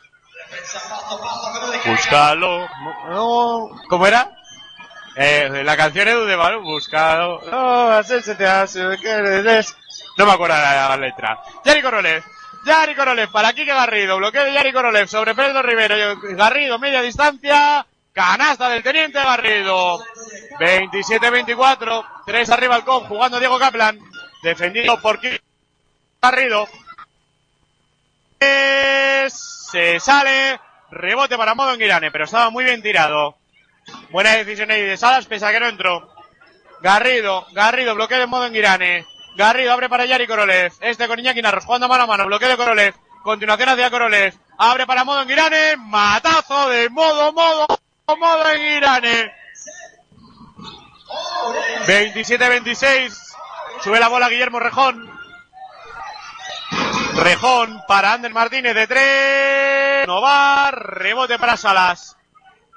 Búscalo. ¿Cómo era? Eh, la canción Edu de Balón buscado. No, me acuerdo la, la letra. Yari Korolev. Yari Korolev para Kike Garrido. Bloqueo de Yari Korolev sobre Pedro Rivero. Garrido, media distancia. Canasta del teniente Garrido. 27-24. 3 arriba al con. Jugando Diego Kaplan. Defendido por Kike Garrido. Es- Se sale. Rebote para Modo en Girane, pero estaba muy bien tirado. Buena decisión ahí de Salas, pese a que no entró. Garrido, Garrido, bloqueo de modo en Girane. Garrido abre para Yari Korolev. Este con Iñaki Narros, jugando mano a mano, bloqueo de Korolev. Continuación hacia Korolev. Abre para modo en Girane. Matazo de modo, modo, modo en Girane. 27-26. Sube la bola Guillermo Rejón. Rejón para Ander Martínez de tres. No va. Rebote para Salas.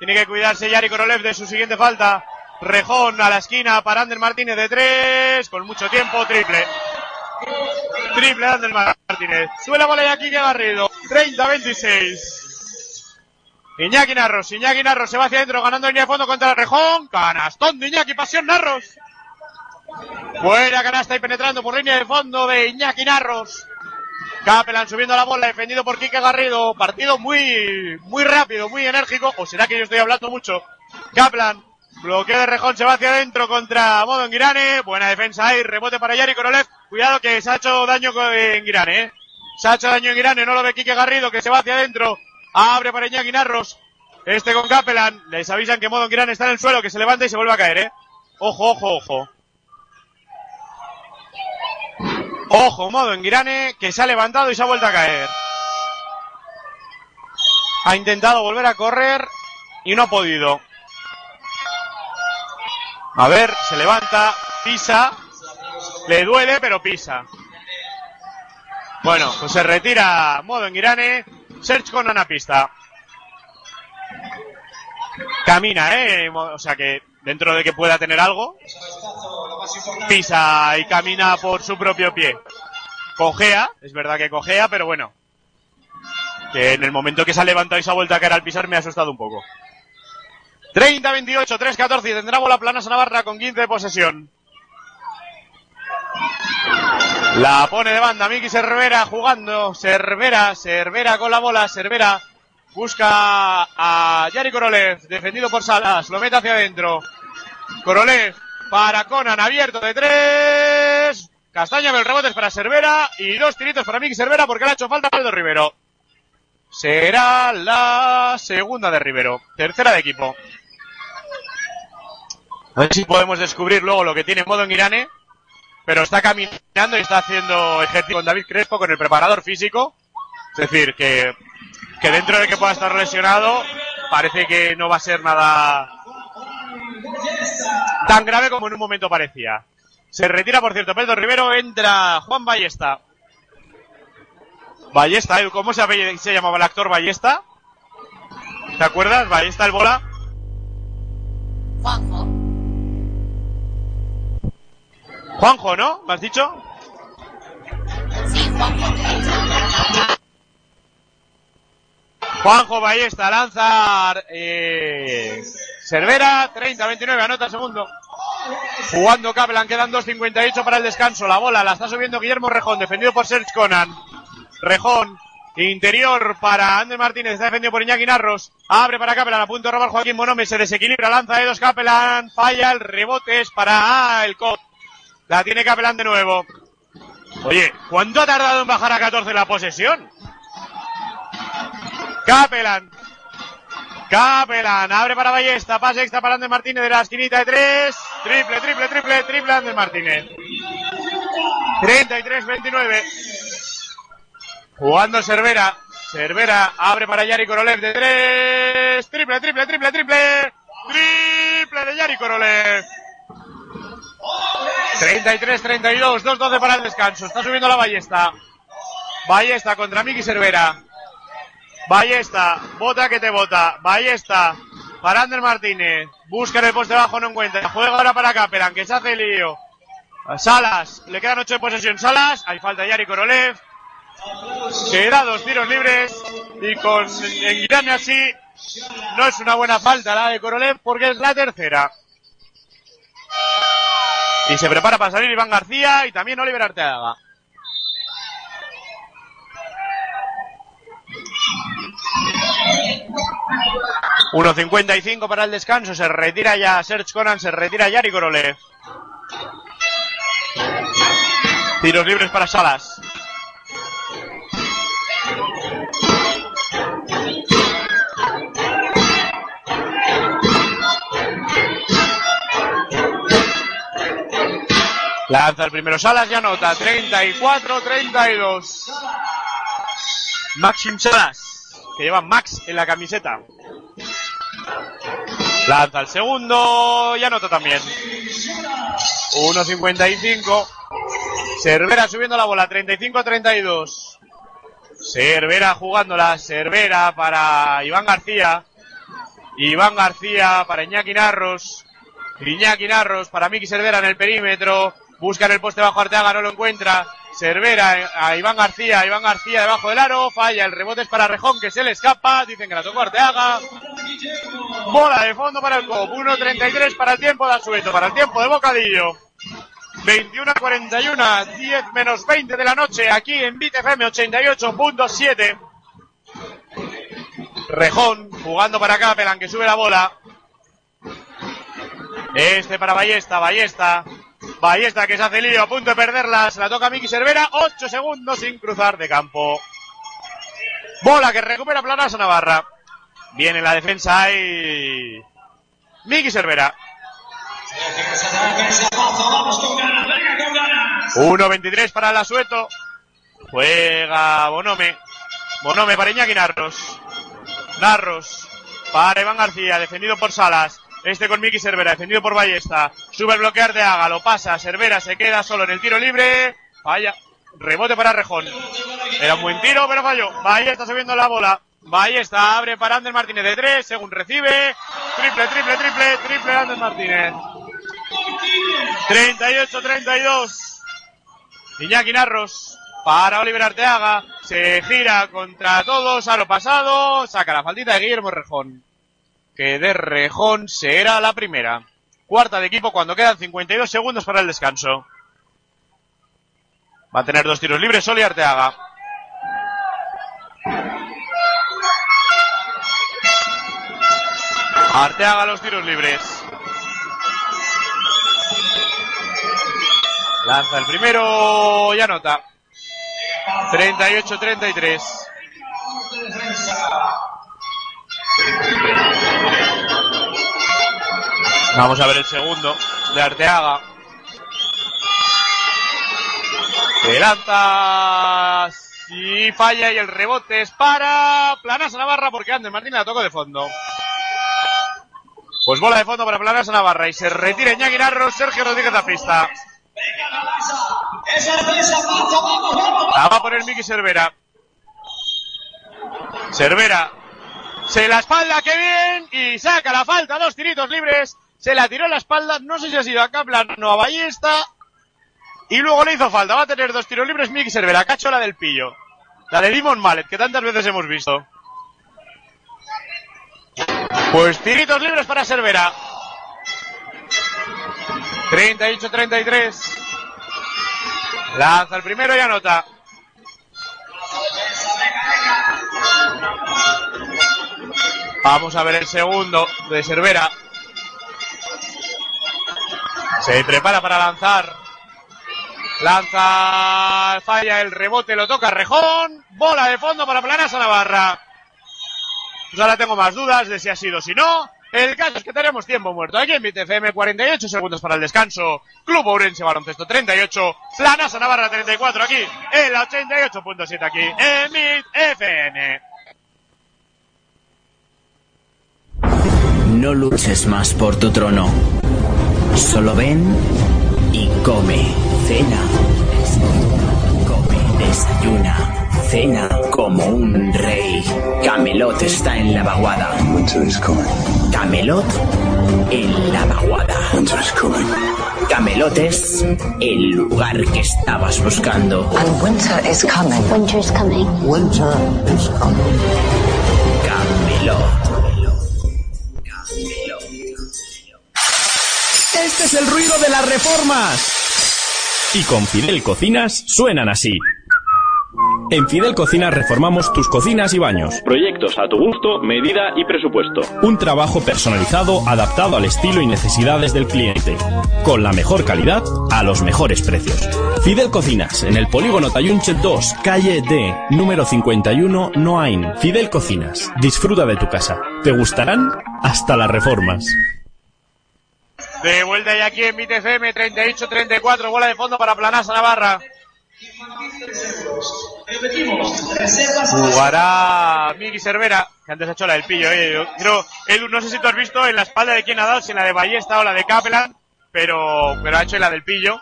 Tiene que cuidarse Yari Korolev de su siguiente falta. Rejón a la esquina para Ander Martínez de tres. Con mucho tiempo, triple. Triple de Ander Martínez. Sube la bola y aquí que Garrido. 30-26. Iñaki Narros. Iñaki Narros se va hacia adentro ganando línea de fondo contra Rejón. Canastón de Iñaki. Pasión Narros. Buena canasta y penetrando por línea de fondo de Iñaki Narros. Capelan subiendo la bola, defendido por Quique Garrido. Partido muy, muy rápido, muy enérgico. ¿O será que yo estoy hablando mucho? Kaplan, bloqueo de Rejón, se va hacia adentro contra Modo Girane. Buena defensa ahí, rebote para Yari Korolev. Cuidado que se ha hecho daño en Girane, ¿eh? Se ha hecho daño en Girane, no lo ve Quique Garrido, que se va hacia adentro. Abre para Iñaki Narros. Este con Capelan. Les avisan que Modo Girane está en el suelo, que se levanta y se vuelve a caer, ¿eh? Ojo, ojo, ojo. Ojo, modo en Girane, que se ha levantado y se ha vuelto a caer. Ha intentado volver a correr y no ha podido. A ver, se levanta, pisa. Le duele, pero pisa. Bueno, pues se retira modo en Girane. Search con una pista. Camina, eh. O sea que dentro de que pueda tener algo, pisa y camina por su propio pie. Cojea, es verdad que cojea, pero bueno. Que en el momento que se ha levantado y se ha vuelto a caer al pisar me ha asustado un poco. 30-28, 3-14 y tendrá bola plana Navarra con 15 de posesión. La pone de banda Miki Cervera jugando. Cervera, Cervera con la bola, Cervera. Busca a Yari Korolev, defendido por Salas, lo mete hacia adentro. Korolev para Conan, abierto de tres. Castaña, el rebote es para Cervera y dos tiritos para Miki Cervera porque le ha hecho falta a Pedro Rivero. Será la segunda de Rivero, tercera de equipo. A ver si podemos descubrir luego lo que tiene modo en Irane. Pero está caminando y está haciendo ejercicio con David Crespo, con el preparador físico. Es decir, que, que dentro de que pueda estar lesionado, parece que no va a ser nada tan grave como en un momento parecía. Se retira, por cierto, Pedro Rivero, entra Juan Ballesta. Ballesta, Edu, ¿cómo se, llamaba el actor Ballesta? ¿Te acuerdas? Ballesta el bola. Juanjo. Juanjo, ¿no? ¿Me has dicho? Sí, Juanjo, Ballesta lanza eh, Cervera, 30-29, anota segundo. Jugando Kaplan, quedan 2.58 para el descanso. La bola la está subiendo Guillermo Rejón, defendido por Serge Conan. Rejón, interior para Ander Martínez, está defendido por Iñaki Narros. Abre para Kaplan, a punto de robar Joaquín Monome, se desequilibra, lanza de dos Kaplan, falla, el rebote es para el COP. La tiene Kaplan de nuevo. Oye, ¿cuánto ha tardado en bajar a 14 la posesión? Capelan. Capelan. Abre para Ballesta. Pase extra para Ander Martínez de la esquinita de tres. Triple, triple, triple, triple Ander Martínez. 33-29. Jugando Cervera. Cervera abre para Yari Korolev de tres. Triple, triple, triple, triple. Triple de Yari Korolev. 33-32. 2-12 para el descanso. Está subiendo la Ballesta. Ballesta contra Miki Cervera. Ballesta, bota que te bota. Ballesta, para Ander Martínez. Busca en el poste bajo, no encuentra. Juega ahora para Capelan, que se hace el lío. Salas, le quedan 8 de posesión. Salas, hay falta Yari Korolev. Queda dos tiros libres. Y con Enguirane así, no es una buena falta la de Korolev porque es la tercera. Y se prepara para salir Iván García y también Oliver Arteaga. ...1.55 para el descanso... ...se retira ya Serge Conan... ...se retira Yari Korolev... ...tiros libres para Salas... Lanza el primero Salas y anota 34-32. Maxim Salas, que lleva Max en la camiseta. Lanza el segundo y anota también. 1.55. Cervera subiendo la bola, 35-32. Cervera jugándola, Cervera para Iván García. Iván García para Iñaki Narros. Iñaki Narros para Miki Cervera en el perímetro. Busca en el poste bajo Arteaga, no lo encuentra. Cervera a Iván García, Iván García debajo del aro, falla, el rebote es para Rejón que se le escapa, dicen que la tocó Arteaga. Bola de fondo para el COP, 1.33 para el tiempo de Asueto, para el tiempo de Bocadillo. 21 41, 10 menos 20 de la noche, aquí en BTFM 88.7. Rejón jugando para Capelan que sube la bola. Este para Ballesta, Ballesta. Ballesta que se hace lío a punto de perderla. Se la toca a Miki Cervera. 8 segundos sin cruzar de campo. Bola que recupera Planasa Navarra. Viene la defensa ahí. Miki Cervera. 1.23 para el Asueto. Juega Bonome. Bonome para Iñaki Narros. Narros para Iván García, defendido por Salas. Este con Miki Cervera, defendido por Ballesta. Sube bloquear de Haga, lo pasa. Cervera se queda solo en el tiro libre. Falla. Rebote para Rejón. Era un buen tiro, pero falló. Ballesta subiendo la bola. Ballesta abre para Ander Martínez de tres, según recibe. Triple, triple, triple, triple Ander Martínez. 38-32. Iñaki Narros para Oliver Arteaga. Se gira contra todos a lo pasado. Saca la faldita de Guillermo Rejón. Que de Rejón será la primera. Cuarta de equipo cuando quedan 52 segundos para el descanso. Va a tener dos tiros libres Oli Arteaga. Arteaga los tiros libres. Lanza el primero y anota. 38-33. Vamos a ver el segundo de Arteaga. Se lanza y falla y el rebote es para Planasa Navarra porque Ander Martínez la tocó de fondo. Pues bola de fondo para Planasa Navarra y se retira Iñaki Narro, Sergio Rodríguez a pista. La va a poner Miki Cervera. Cervera. Se la espalda, qué bien. Y saca la falta, dos tiritos libres. Se la tiró la espalda. No sé si ha sido a Kaplan o a Ballesta. Y luego le hizo falta. Va a tener dos tiros libres Miki Cervera. Cacho la del pillo. La de Limon Mallet, que tantas veces hemos visto. Pues tiritos libres para Cervera. 38-33. Lanza el primero y anota. Vamos a ver el segundo de Cervera. Se prepara para lanzar. Lanza, falla el rebote, lo toca Rejón. Bola de fondo para Planasa Navarra. Pues ahora tengo más dudas de si ha sido, si no. El caso es que tenemos tiempo muerto. Aquí en BTFM, 48 segundos para el descanso. Club Ourense Baloncesto 38. Planasa Navarra 34 aquí. En la 88.7 aquí. En MIT No luches más por tu trono. Solo ven y come. Cena. Come, desayuna. Cena como un rey. Camelot está en la vaguada. Winter is coming. Camelot en la vaguada. Winter is coming. Camelot es el lugar que estabas buscando. And winter is coming. Winter is coming. Winter is coming. Reformas. Y con Fidel Cocinas suenan así. En Fidel Cocinas reformamos tus cocinas y baños. Proyectos a tu gusto, medida y presupuesto. Un trabajo personalizado adaptado al estilo y necesidades del cliente. Con la mejor calidad a los mejores precios. Fidel Cocinas, en el polígono Tayunche 2, calle D, número 51, Noain. Fidel Cocinas, disfruta de tu casa. ¿Te gustarán? Hasta las reformas. De vuelta ya aquí en MITFM, 38-34, bola de fondo para Planasa Navarra. Jugará Miki Cervera, que antes ha hecho la del pillo. Eh. Yo creo, Edu, no sé si tú has visto en la espalda de quién ha dado, si en la de Ballesta o la de Kaplan, pero, pero ha hecho la del pillo.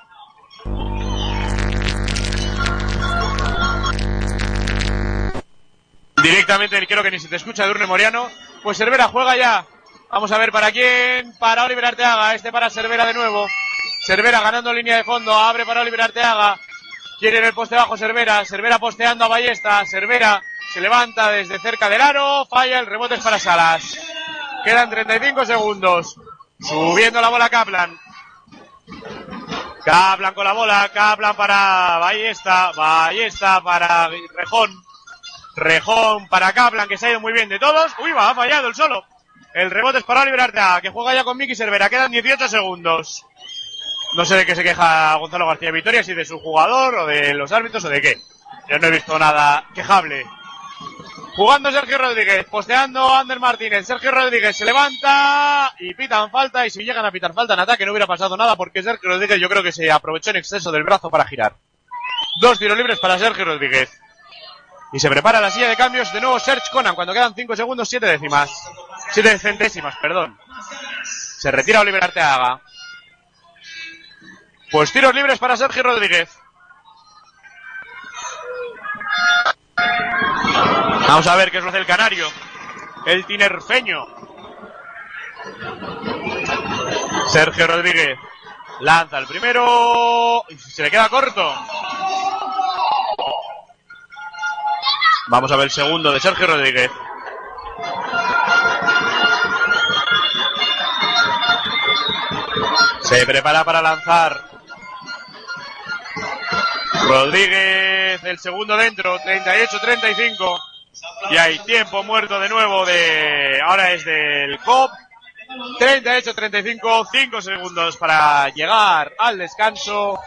Directamente, creo que ni se te escucha, Durne Moriano. Pues Cervera juega ya. Vamos a ver para quién. Para Oliver Arteaga. Este para Cervera de nuevo. Cervera ganando línea de fondo. Abre para Oliver Arteaga. Quiere en el poste bajo Cervera. Cervera posteando a Ballesta. Cervera se levanta desde cerca del aro. Falla. El rebote es para Salas. Quedan 35 segundos. Subiendo la bola Kaplan. Kaplan con la bola. Kaplan para Ballesta. Ballesta para Rejón. Rejón para Kaplan, que se ha ido muy bien de todos. Uy, va, ha fallado el solo. El rebote es para Arteaga, que juega ya con Miki Cervera. Quedan 18 segundos. No sé de qué se queja Gonzalo García Vitoria, si de su jugador o de los árbitros o de qué. Yo no he visto nada quejable. Jugando Sergio Rodríguez, posteando Ander Martínez. Sergio Rodríguez se levanta y pitan falta. Y si llegan a pitar falta en ataque no hubiera pasado nada porque Sergio Rodríguez yo creo que se aprovechó en exceso del brazo para girar. Dos tiros libres para Sergio Rodríguez. Y se prepara la silla de cambios de nuevo Serge Conan cuando quedan 5 segundos, 7 décimas. 7 centésimas, perdón. Se retira Oliver Arteaga. Pues tiros libres para Sergio Rodríguez. Vamos a ver qué es lo del canario. El tinerfeño. Sergio Rodríguez. Lanza el primero. Y se le queda corto. Vamos a ver el segundo de Sergio Rodríguez. Se prepara para lanzar. Rodríguez, el segundo dentro, 38-35. Y hay tiempo muerto de nuevo de. Ahora es del COP. 38-35, 5 segundos para llegar al descanso.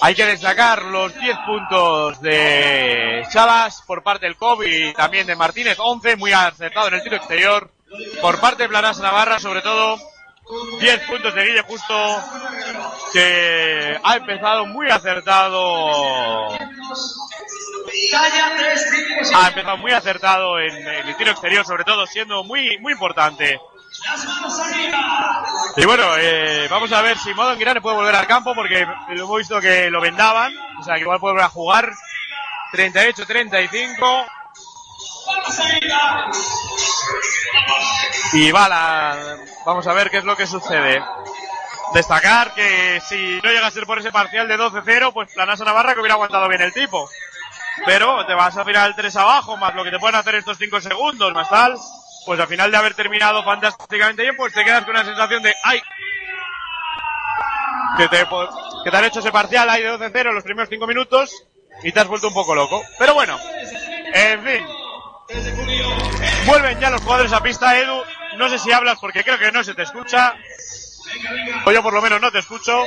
Hay que destacar los 10 puntos de Chavas por parte del COP y también de Martínez, 11, muy acertado en el tiro exterior. Por parte de Planas Navarra, sobre todo, 10 puntos de Guille Justo, que ha empezado muy acertado. Ha empezado muy acertado en, el tiro exterior, sobre todo, siendo muy, muy importante. Y bueno, eh, vamos a ver si Modo Girane puede volver al campo porque hemos visto que lo vendaban, o sea que igual puede volver a jugar. 38-35. Y bala, vamos a ver qué es lo que sucede. Destacar que si no llega a ser por ese parcial de 12-0, pues Planasa Navarra que hubiera aguantado bien el tipo. Pero te vas a el 3 abajo, más lo que te pueden hacer estos 5 segundos, más tal. Pues al final de haber terminado fantásticamente bien, pues te quedas con una sensación de ¡ay! Que te, que te han hecho ese parcial ahí de 12-0 en los primeros 5 minutos y te has vuelto un poco loco. Pero bueno, en fin. Vuelven ya los jugadores a pista, Edu. No sé si hablas porque creo que no se te escucha. O yo por lo menos no te escucho.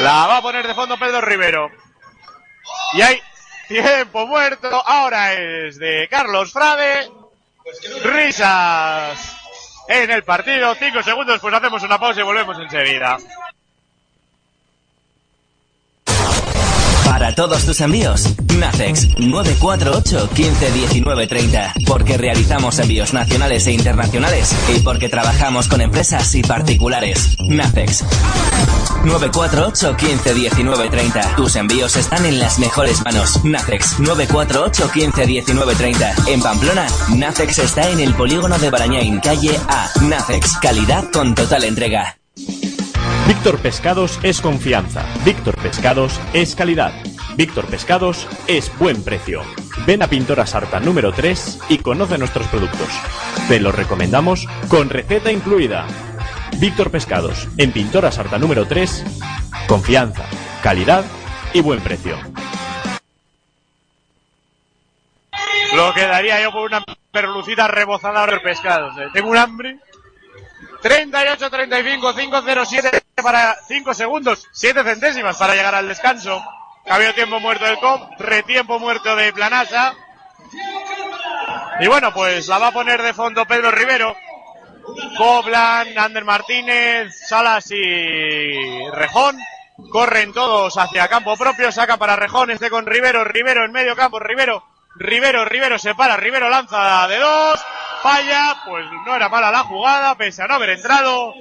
La va a poner de fondo Pedro Rivero. Y hay tiempo muerto. Ahora es de Carlos Frade. Risas en el partido. Cinco segundos, pues hacemos una pausa y volvemos enseguida. Para todos tus envíos, Nacex 948 15 19 30. Porque realizamos envíos nacionales e internacionales y porque trabajamos con empresas y particulares. Nacex 948 15 19 30. Tus envíos están en las mejores manos. Nacex 948 15 19 30. En Pamplona, Nacex está en el polígono de Barañain, calle A. Nacex, calidad con total entrega. Víctor Pescados es confianza. Víctor Pescados es calidad. Víctor Pescados es buen precio. Ven a Pintora Sarta número 3 y conoce nuestros productos. Te los recomendamos con receta incluida. Víctor Pescados, en Pintora Sarta número 3, confianza, calidad y buen precio. Lo que daría yo por una perlucida rebozada de pescados. eh. Tengo un hambre. 38, 35, 507 para 5 segundos, 7 centésimas para llegar al descanso. Cabio tiempo muerto del COP, retiempo muerto de Planasa. Y bueno, pues la va a poner de fondo Pedro Rivero. Coblan, Ander Martínez, Salas y Rejón. Corren todos hacia campo propio, saca para Rejón, este con Rivero, Rivero en medio campo, Rivero, Rivero, Rivero se para, Rivero lanza de dos, falla, pues no era mala la jugada, pese a no haber entrado.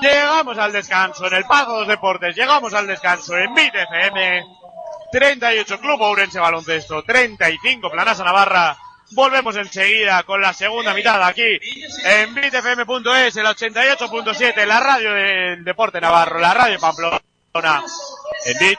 Llegamos al descanso en el Pazo de los Deportes, llegamos al descanso en MIT FM. 38 Club Ourense Baloncesto, 35 Planasa Navarra. Volvemos enseguida con la segunda mitad aquí en bitfm.es, el 88.7, la radio del deporte navarro, la radio Pamplona, en Bit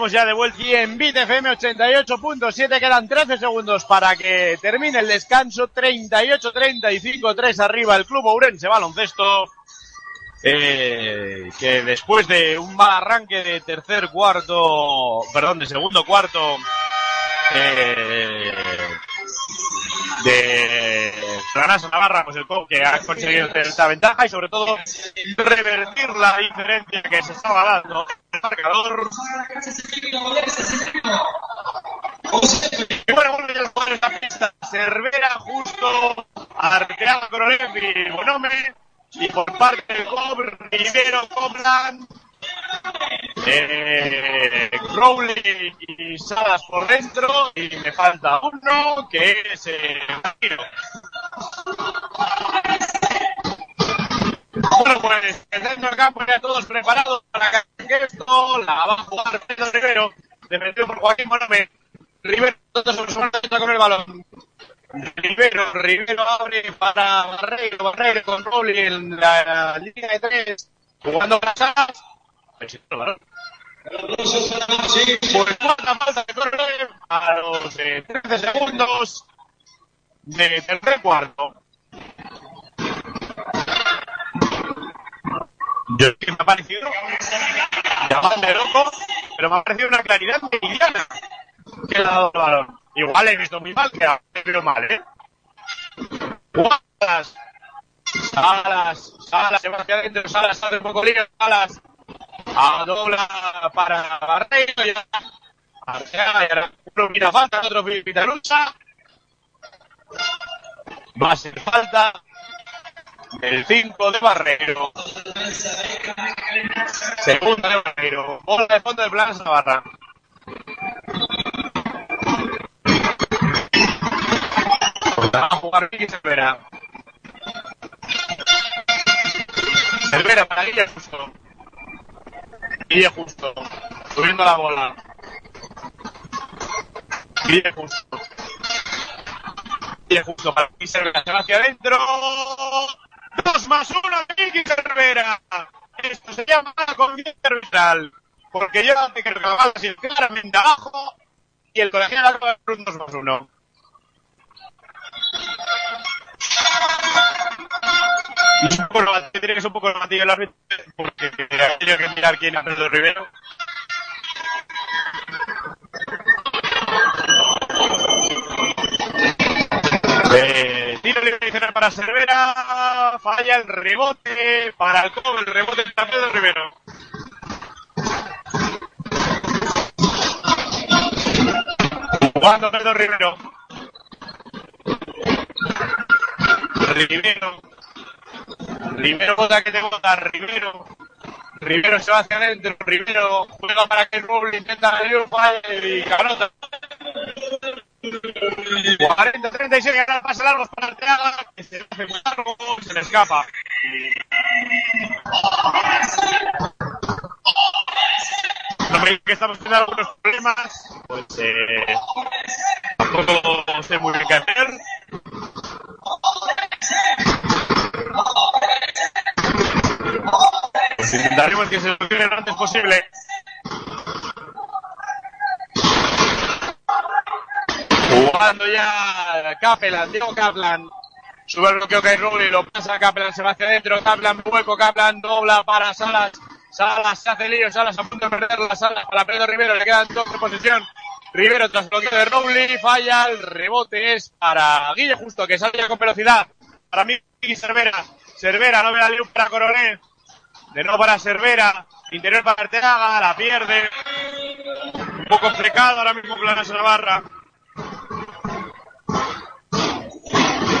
Estamos ya de vuelta aquí en Bit FM 88.7. Quedan 13 segundos para que termine el descanso. 38-35, 3 arriba el Club Ourense Baloncesto. Eh, que después de un mal arranque de tercer cuarto, perdón, de segundo cuarto, eh, de Planasa Navarra, pues el co- que ha conseguido esta ventaja y sobre todo revertir la diferencia que se estaba dando en el marcador. Bueno, jugadores a la pista. Cervera justo, Arteaga, Korolev y Bonome. Y por parte del Cobb, Rivero, Coblan, eh, Crowley y Salas por dentro. Y me falta uno, que es eh. Bueno, pues el campo ya todos preparados para que esto la va a jugar Pedro Rivero, defendido por Joaquín Monome. Rivero con el balón. Rivero, Rivero abre para Barreiro, Barreiro con Rowley en la, línea de tres, jugando para. Pues falta de correr a los eh, 13 segundos de tercer. Yo que me ha parecido llamarme loco, pero me ha parecido una claridad meridiana que le ha dado el balón. Igual he visto muy mal, que ha visto mal, ¿eh? Salas, Salas, Salas, se va hacia adentro, Salas hace poco lío, Salas, a dobla para Barreiro, y ahora uno mira falta, otro pita lucha, va a ser falta, el 5 de Barreiro. Segunda de Barreiro. Bola de fondo de Plaza Navarra. Va a jugar Vicky Cervera. Cervera para Guille Justo. Guille Justo. Subiendo la bola. Guille Justo. Guille Justo para va hacia adentro. Dos más uno de Vicky Cervera. Esto se llama convierte arbitral. Porque yo hace que el Carnaval se claramente abajo y el colegial de un 2 más 1. Y un poco tiene que ser un poco el el árbitro porque tiene que mirar quién ha perdido Rivero. Eh, tiro libre para Cervera, falla el rebote para el el rebote para Pedro Rivero. Jugando Pedro Rivero. Rivero. Rivero bota que te bota, Rivero. Rivero se va hacia adentro, Rivero juega para que Roble intenta salir un y canota. 40-36, ganar pases largos para Arteaga, que se hace muy largo, se le escapa. Que estamos teniendo algunos problemas, pues eh, tampoco sé muy bien qué intentaremos que se solucione lo antes posible. Jugando ya Kaplan, Diego Kaplan. Sube el bloqueo que hay Roble, lo pasa Kaplan, se va hacia adentro, Kaplan, hueco, Kaplan, dobla para Salas. Salas se hace lío, Salas a punto de perder la Salas para Pedro Rivero, le quedan dos de posición. Rivero tras el bloqueo de Roble, falla, el rebote es para Guille Justo, que sale ya con velocidad. Para mí, Cervera. Cervera, no ve la luz para Coronel. De nuevo para Cervera. Interior para Arteaga, la pierde. Un poco complicado ahora mismo Planas Navarra.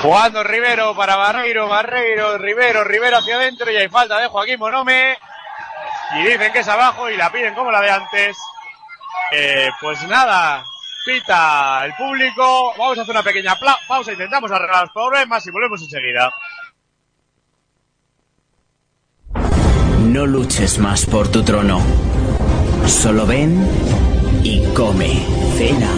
Jugando Rivero para Barreiro, Barreiro, Rivero, Rivero hacia adentro y hay falta de Joaquín Monome. Y dicen que es abajo y la piden como la de antes. Eh, pues nada, pita el público. Vamos a hacer una pequeña pausa, intentamos arreglar los problemas y volvemos enseguida. No luches más por tu trono. Solo ven y come. Cena.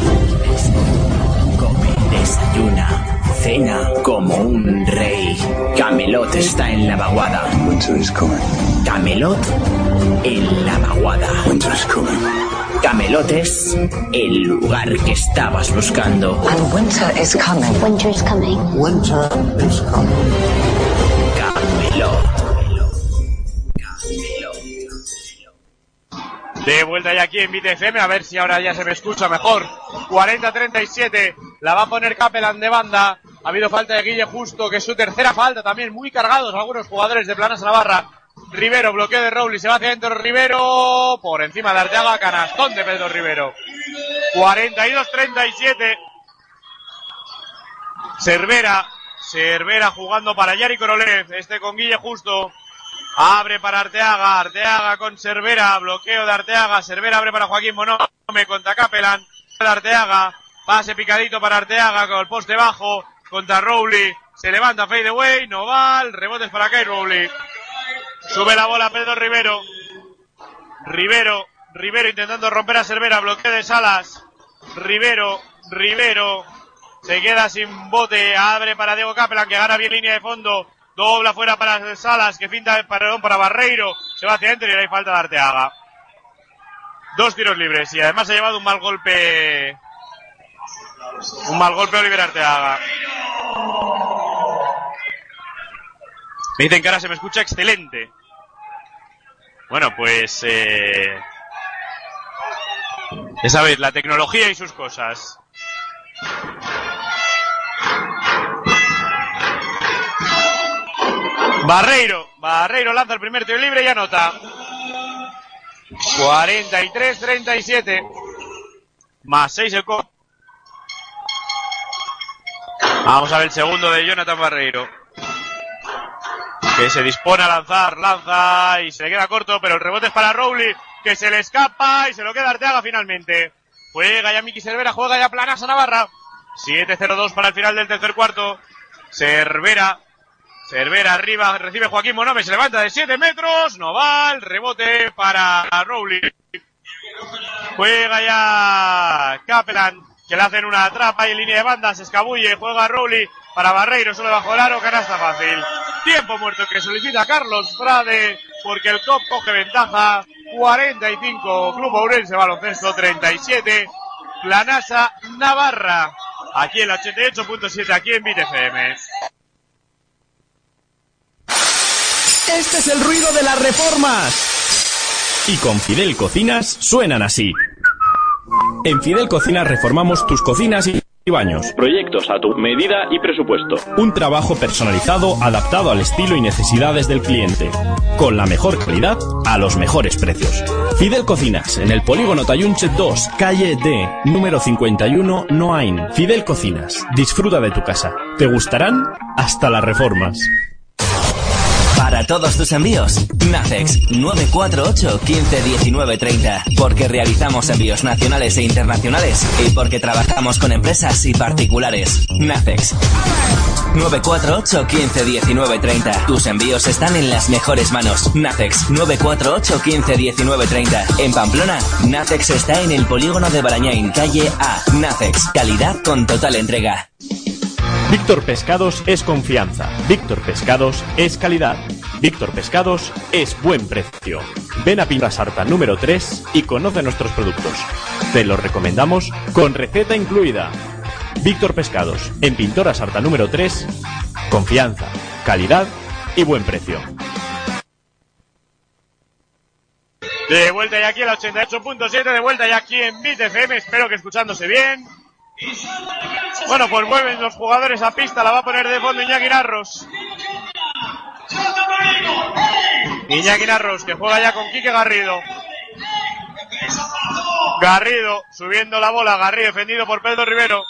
Come. Desayuna. Cena como un rey. Camelot está en la vaguada. Winter is coming. Camelot en la vaguada. Winter is coming. Camelotes, el lugar que estabas buscando. And winter is coming. Winter is coming. Winter is coming. Camelot. De vuelta ya aquí en BTFM, a ver si ahora ya se me escucha mejor. 40-37, la va a poner Capelan de banda. Ha habido falta de Guille Justo, que es su tercera falta también. Muy cargados algunos jugadores de Planas Navarra. Rivero, bloqueo de Rowley, se va hacia adentro Rivero. Por encima de Arteaga, canastón de Pedro Rivero. 42-37. Cervera, Cervera jugando para Yari Korolev. Este con Guille Justo. Abre para Arteaga, Arteaga con Cervera, bloqueo de Arteaga, Cervera abre para Joaquín Monome contra Capelan, de Arteaga, pase picadito para Arteaga con el poste bajo, contra Rowley, se levanta fade away, no va, el rebote es para Kai Rowley. Sube la bola Pedro Rivero, Rivero, Rivero intentando romper a Cervera, bloqueo de Salas, Rivero, Rivero, se queda sin bote, abre para Diego Capelan que gana bien línea de fondo, Dobla fuera para Salas, que finta el paredón para Barreiro. Se va hacia adentro y hay falta de Arteaga. Dos tiros libres y además ha llevado un mal golpe. Un mal golpe Oliver Arteaga. Me dicen que ahora se me escucha excelente. Bueno, pues. Eh... Ya sabéis, la tecnología y sus cosas. Barreiro, Barreiro lanza el primer tiro libre y anota. 43-37. Más 6 el co. Vamos a ver el segundo de Jonathan Barreiro. Que se dispone a lanzar, lanza y se le queda corto, pero el rebote es para Rowley, que se le escapa y se lo queda Arteaga finalmente. Juega ya Miki Cervera, juega ya Planasa Navarra. 7-0-2 para el final del tercer cuarto. Cervera Cervera arriba, recibe Joaquín Monome, se levanta de 7 metros, no va, rebote para Rowley. Juega ya Capelan, que le hacen una trapa y en línea de banda, se escabulle, juega Rowley para Barreiro, solo bajo el aro, canasta fácil. Tiempo muerto que solicita Carlos Frade, porque el COP coge ventaja, 45, Club Ourense Baloncesto 37, Planasa Navarra, aquí en la 88.7, aquí en BTFM. Este es el ruido de las reformas. Y con Fidel Cocinas suenan así. En Fidel Cocinas reformamos tus cocinas y baños. Proyectos a tu medida y presupuesto. Un trabajo personalizado adaptado al estilo y necesidades del cliente. Con la mejor calidad a los mejores precios. Fidel Cocinas, en el polígono Tayunche 2, calle D, número 51, Noain. Fidel Cocinas, disfruta de tu casa. Te gustarán hasta las reformas. Para todos tus envíos, Nacex 948 15 19 30. Porque realizamos envíos nacionales e internacionales y porque trabajamos con empresas y particulares. Nacex 948 15 19 30. Tus envíos están en las mejores manos. Nacex 948 15 19 30. En Pamplona, Nacex está en el polígono de Barañain, calle A. Nacex, calidad con total entrega. Víctor Pescados es confianza. Víctor Pescados es calidad. Víctor Pescados es buen precio. Ven a Pinta Sarta número 3 y conoce nuestros productos. Te los recomendamos con receta incluida. Víctor Pescados, en Pintora Sarta número 3, confianza, calidad y buen precio. De vuelta ya aquí en la 88.7, de vuelta ya aquí en BitFM, espero que escuchándose bien. Bueno, pues vuelven los jugadores a pista, la va a poner de fondo Iñaki Narros. Iñaki Narros, que juega ya con Quique Garrido. Garrido subiendo la bola, Garrido defendido por Pedro Rivero.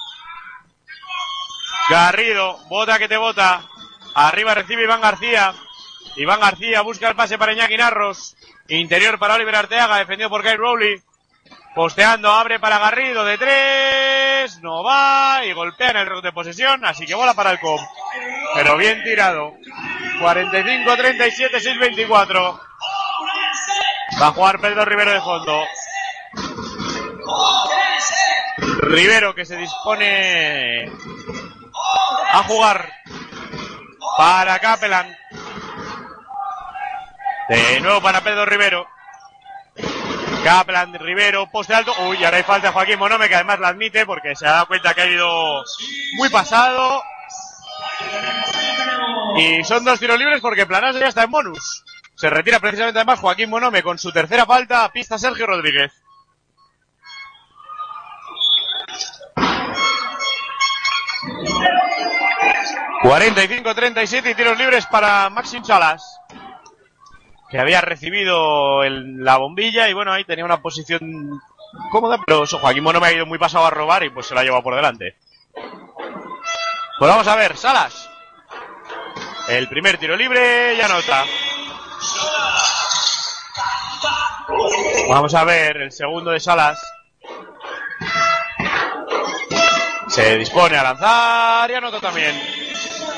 Garrido, bota que te bota. Arriba recibe Iván García. Iván García busca el pase para Iñaki Narros. Interior para Oliver Arteaga, defendido por Kyle Rowley. Posteando, abre para Garrido de tres, no va y golpea en el rebote de posesión, así que bola para el COP. Pero bien tirado. 45-37, 6-24. Va a jugar Pedro Rivero de fondo. Rivero que se dispone a jugar para Capelan. De nuevo para Pedro Rivero. Kaplan, Rivero, poste alto. Uy, ahora hay falta Joaquín Monome, que además la admite porque se ha dado cuenta que ha ido muy pasado. Y son dos tiros libres porque Planasa ya está en bonus. Se retira precisamente además Joaquín Monome con su tercera falta. Pista Sergio Rodríguez. ...45-37 y tiros libres para Maxim Salas que había recibido la bombilla y bueno, ahí tenía una posición cómoda, pero eso, Joaquín Mono me ha ido muy pasado a robar y pues se la ha llevado por delante. Pues vamos a ver, Salas. El primer tiro libre ya nota. Vamos a ver el segundo de Salas. Se dispone a lanzar y anota también.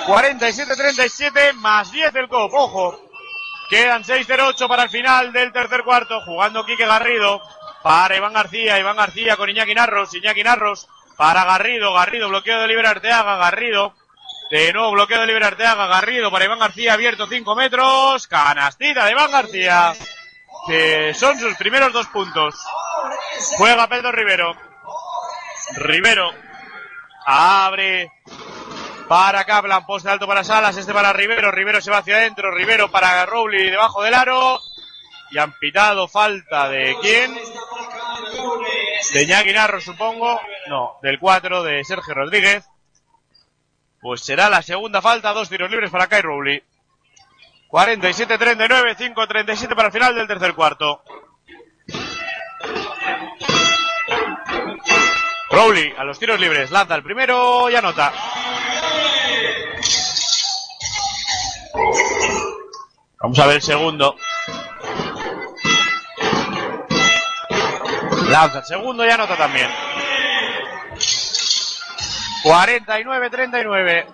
47-37 más 10 el COP, ojo. Quedan 6-0-8 para el final del tercer cuarto, jugando Quique Garrido para Iván García, Iván García con Iñaki Narros, Iñaki Narros para Garrido, Garrido, bloqueo de Oliver Arteaga, Garrido, de nuevo bloqueo de Oliver Arteaga, Garrido para Iván García, abierto 5 metros, canastita de Iván García, que son sus primeros dos puntos. Juega Pedro Rivero, Rivero, abre para Kaplan, poste alto para Salas, este para Rivero, Rivero se va hacia adentro, Rivero para Rowley debajo del aro. Y han pitado falta de quién? De Iñaki supongo. No, del 4 de Sergio Rodríguez. Pues será la segunda falta, dos tiros libres para Kai Rowley. 47-39, 5-37 para el final del tercer cuarto. Rowley a los tiros libres, lanza el primero y anota. Vamos a ver el segundo. Lanza el segundo y anota también. 49-39.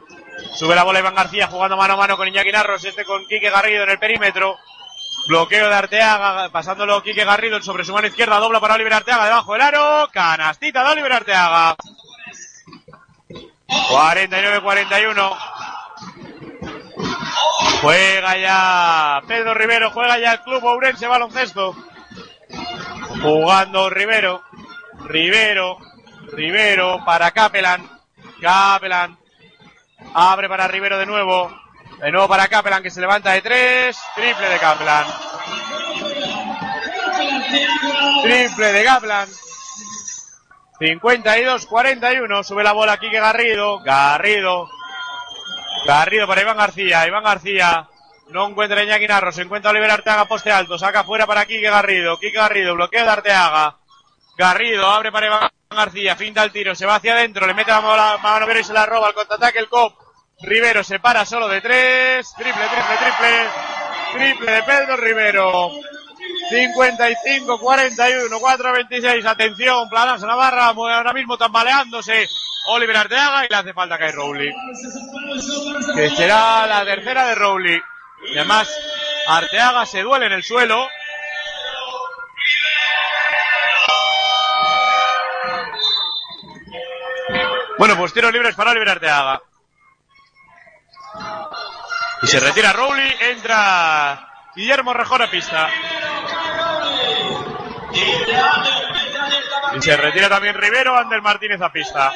Sube la bola Iván García jugando mano a mano con Iñaki Narros, este con Quique Garrido en el perímetro. Bloqueo de Arteaga, pasándolo Quique Garrido sobre su mano izquierda, dobla para Oliver Arteaga debajo del aro. Canastita de Oliver Arteaga. 49-41. Juega ya Pedro Rivero, juega ya el club Ourense Baloncesto. Jugando Rivero, Rivero, Rivero para Capelan, Capelan, abre para Rivero de nuevo, de nuevo para Capelan que se levanta de tres, triple de Capelan. Triple de Kaplan. 52-41. Sube la bola Quique Garrido. Garrido. Garrido para Iván García. Iván García. No encuentra Iñaki Narro. Se encuentra Oliver Arteaga poste alto. Saca fuera para Quique Garrido. Quique Garrido. Bloqueo de Arteaga. Garrido abre para Iván García. Finta el tiro. Se va hacia adentro. Le mete la mano, mano Vero y se la roba. Al contraataque el cop. Rivero se para solo de tres. Triple, triple, triple. Triple de Pedro Rivero. 55, 41, 4, 26. Atención, Planas Navarra, ahora mismo tambaleándose. Oliver Arteaga y le hace falta caer Rowley. Que será la tercera de Rowley. Y además, Arteaga se duele en el suelo. Bueno, pues tiros libres para Oliver Arteaga. Y se retira Rowley, entra Guillermo Rejón a pista. Y se retira también Rivero, Ander Martínez a pista.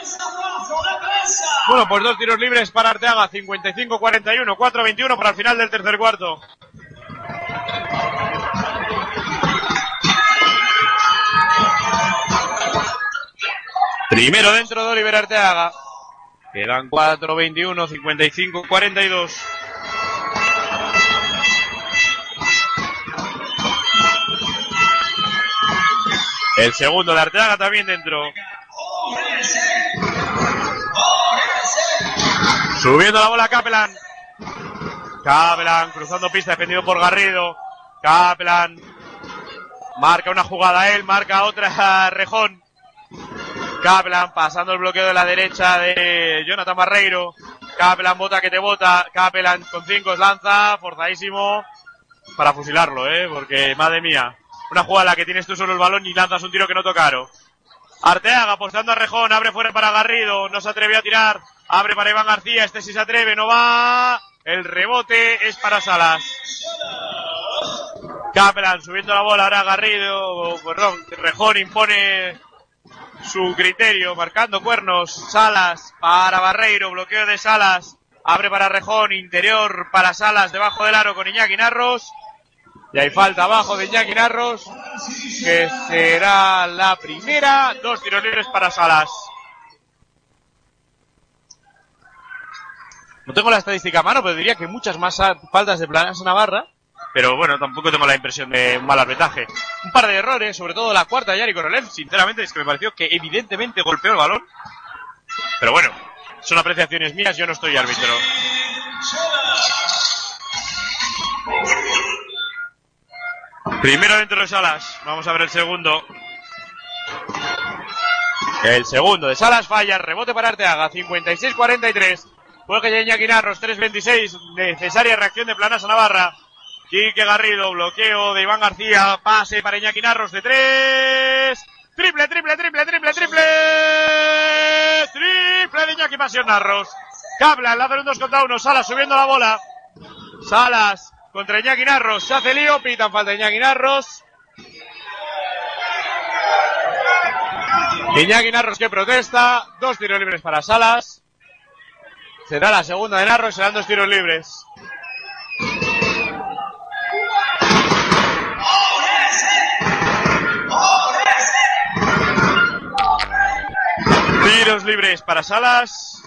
Bueno, pues dos tiros libres para Arteaga, 55-41, 4-21 para el final del tercer cuarto. Primero dentro de Oliver Arteaga. Quedan 4-21, 55-42. El segundo de Arteaga también dentro. Subiendo la bola Capelán. Capelán cruzando pista defendido por Garrido. Capelán marca una jugada él, marca otra Rejón. Capelán pasando el bloqueo de la derecha de Jonathan Barreiro. Capelán bota que te bota. Capelán con cinco lanza, forzadísimo para fusilarlo, eh, porque madre mía. Una jugada que tienes tú solo el balón y lanzas un tiro que no tocaron. Arteaga apostando a Rejón, abre fuera para Garrido, no se atrevió a tirar, abre para Iván García, este sí se atreve, no va. El rebote es para Salas. Caplan subiendo la bola, ahora Garrido, perdón, Rejón impone su criterio, marcando cuernos, Salas para Barreiro, bloqueo de Salas, abre para Rejón, interior para Salas, debajo del aro con Iñaki Narros, y hay falta abajo de Iñaki Narros, que será la primera, dos tiros para Salas. No tengo la estadística a mano, pero diría que muchas más faltas de Planas Navarra. Pero bueno, tampoco tengo la impresión de un mal arbitraje. Un par de errores, sobre todo la cuarta de Yari Korolev, sinceramente, es que me pareció que evidentemente golpeó el balón. Pero bueno, son apreciaciones mías, yo no estoy árbitro. Primero dentro de Salas, vamos a ver el segundo. El segundo de Salas falla, rebote para Arteaga, 56-43. Juega ya Iñaki Narros, 3-26, necesaria reacción de Planasa Navarra. Quique Garrido, bloqueo de Iván García, pase para Iñaki Narros de tres. Triple, triple, triple, triple, triple. Triple de Iñaki Pasión Narros. Cabla, la un 2 contra 1, Salas subiendo la bola. Salas contra Iñaki Narros, se hace lío, pitan falta Iñaki Narros. Iñaki Narros que protesta, dos tiros libres para Salas. Será la segunda de Narros, serán dos tiros libres. Tiros libres para Salas.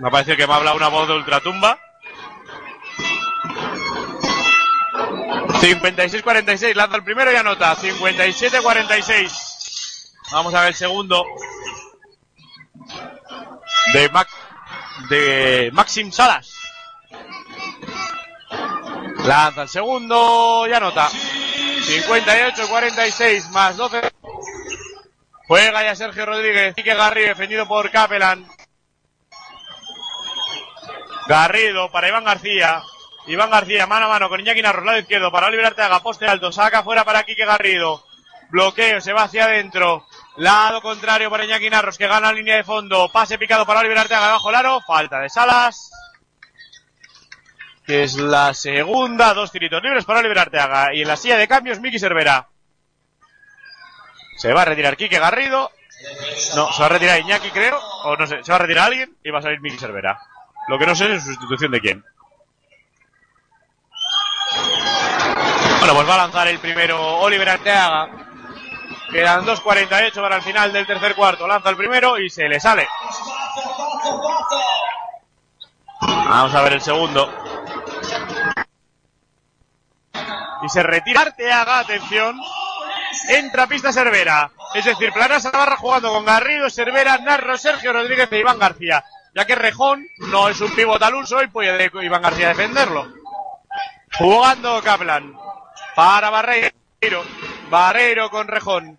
Me parece que me habla una voz de ultratumba. 56-46, lanza el primero y anota. 57-46. Vamos a ver el segundo. De, Mac, de Maxim Salas. Lanza el segundo y anota. 58-46 más 12. Juega ya Sergio Rodríguez. Quique Garrido defendido por Capelan. Garrido para Iván García. Iván García mano a mano con Iñaki Narros, lado izquierdo para Oliver Arteaga, poste alto, saca fuera para Quique Garrido. Bloqueo, se va hacia adentro. Lado contrario para Iñaki Narros que gana línea de fondo. Pase picado para Oliver Arteaga bajo el aro. Falta de Salas. Que es la segunda. Dos tiritos libres para Oliver Arteaga. Y en la silla de cambios, Miki Cervera. Se va a retirar Quique Garrido. No, se va a retirar Iñaki, creo. O no sé, se va a retirar alguien y va a salir Miki Cervera. Lo que no sé es su sustitución de quién. Bueno, pues va a lanzar el primero Oliver Arteaga. Quedan 2.48 para el final del tercer cuarto. Lanza el primero y se le sale. Vamos a ver el segundo. Y se retira Arteaga, atención. Entra pista Cervera. Es decir, Planas Navarra jugando con Garrido, Cervera, Narro, Sergio Rodríguez e Iván García. Ya que Rejón no es un pivot al uso y puede Iván García defenderlo. Jugando Kaplan. Para Barreiro. Barreiro con Rejón.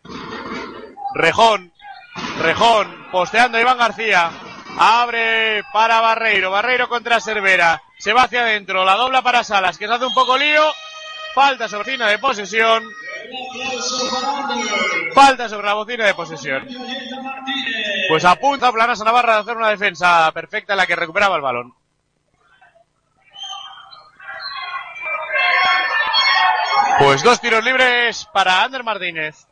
Rejón. Rejón. Posteando a Iván García. Abre para Barreiro. Barreiro contra Cervera. Se va hacia adentro. La dobla para Salas, que se hace un poco lío. Falta sobre bocina de posesión. Falta sobre la bocina de posesión. Pues apunta Planas a Navarra de hacer una defensa perfecta en la que recuperaba el balón. Pues dos tiros libres para Ander Martínez.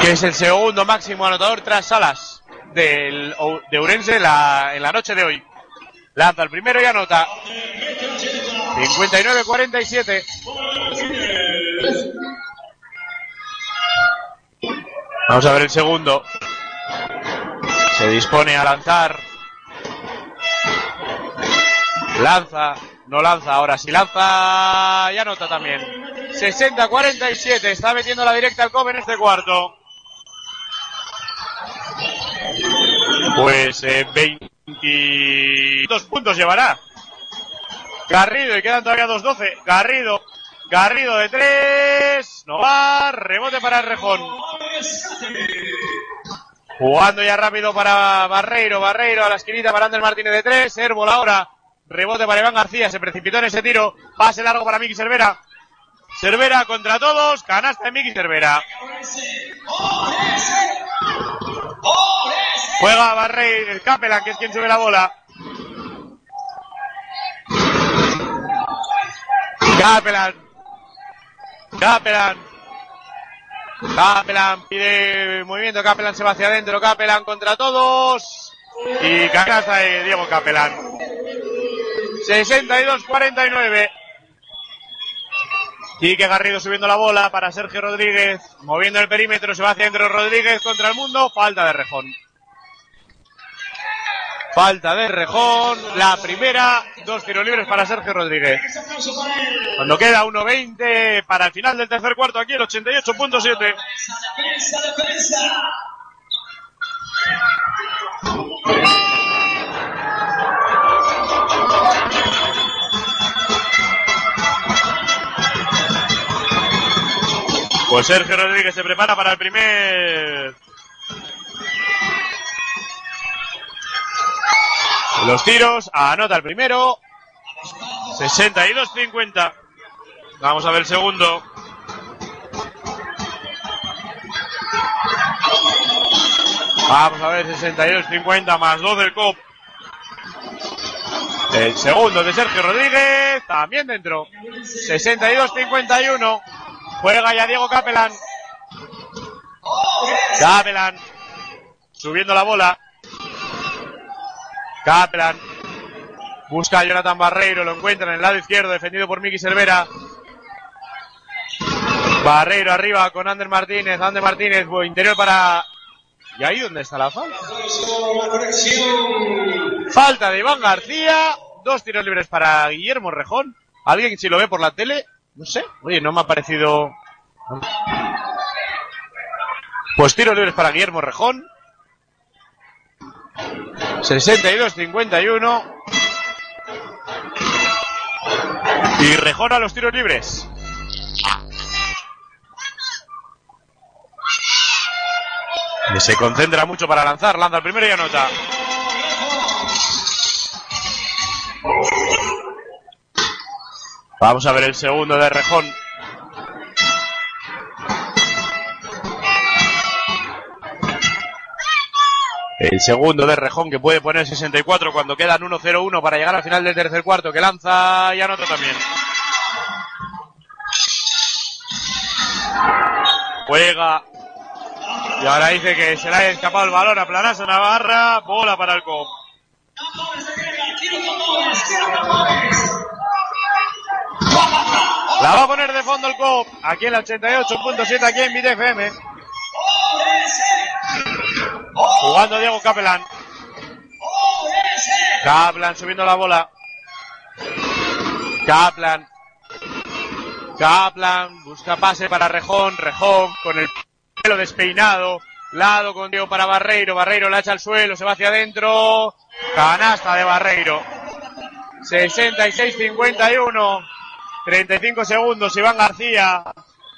Que es el segundo máximo anotador tras Salas del, de Urense en la, en la noche de hoy. Lanza el primero y anota. 59-47. Vamos a ver el segundo. Se dispone a lanzar. Lanza. No lanza ahora. Si lanza y anota también. 60-47. Está metiendo la directa al Kobe en este cuarto. Pues eh, 22 puntos llevará. Garrido y quedan todavía 2-12. Garrido. Garrido de 3. No va. Rebote para el Rejón. Jugando ya rápido para Barreiro. Barreiro a la esquinita para Ander Martínez de 3. Herbol ahora. Rebote para Iván García. Se precipitó en ese tiro. Pase largo para Miki Cervera. Cervera contra todos. Canasta de Miki Cervera. Juega Barreiro. El Capela, que es quien sube la bola. Capelan. Capelan. Capelan pide movimiento. Capelan se va hacia adentro. Capelan contra todos. Y canasta de Diego Capelan. 62-49. Quique Garrido subiendo la bola para Sergio Rodríguez. Moviendo el perímetro. Se va hacia adentro Rodríguez contra el mundo. Falta de Rejón. Falta de Rejón. La primera. Dos tiros libres para Sergio Rodríguez. Cuando queda 1.20 para el final del tercer cuarto aquí el 88.7. Pues Sergio Rodríguez se prepara para el primer. Los tiros, anota el primero. 62-50. Vamos a ver el segundo. Vamos a ver 62-50 más 2 del COP. El segundo de Sergio Rodríguez, también dentro. 62-51. Juega ya Diego Capelán. Capelán. Subiendo la bola. Capelán. Busca a Jonathan Barreiro, lo encuentra en el lado izquierdo, defendido por Miki Cervera. Barreiro arriba con Ander Martínez. Ander Martínez, interior para. ¿Y ahí dónde está la falta? Falta de Iván García. Dos tiros libres para Guillermo Rejón. ¿Alguien si lo ve por la tele? No sé. Oye, no me ha parecido. Pues tiros libres para Guillermo Rejón. 62-51. Y Rejón a los tiros libres. Y se concentra mucho para lanzar. Lanza el primero y anota. Vamos a ver el segundo de Rejón. El segundo de Rejón que puede poner 64 cuando quedan 1-0-1 para llegar al final del tercer cuarto que lanza y anota también. Juega. Y ahora dice que se le ha escapado el balón a Planazo Navarra. Bola para el COP. La va a poner de fondo el COP. Aquí en la 88.7, aquí en BTFM. Jugando Diego Capelán. Kaplan subiendo la bola. Kaplan. Kaplan busca pase para Rejón. Rejón con el pelo despeinado. Lado con Diego para Barreiro. Barreiro la echa al suelo. Se va hacia adentro. Canasta de Barreiro. 66-51. 35 segundos. Iván García.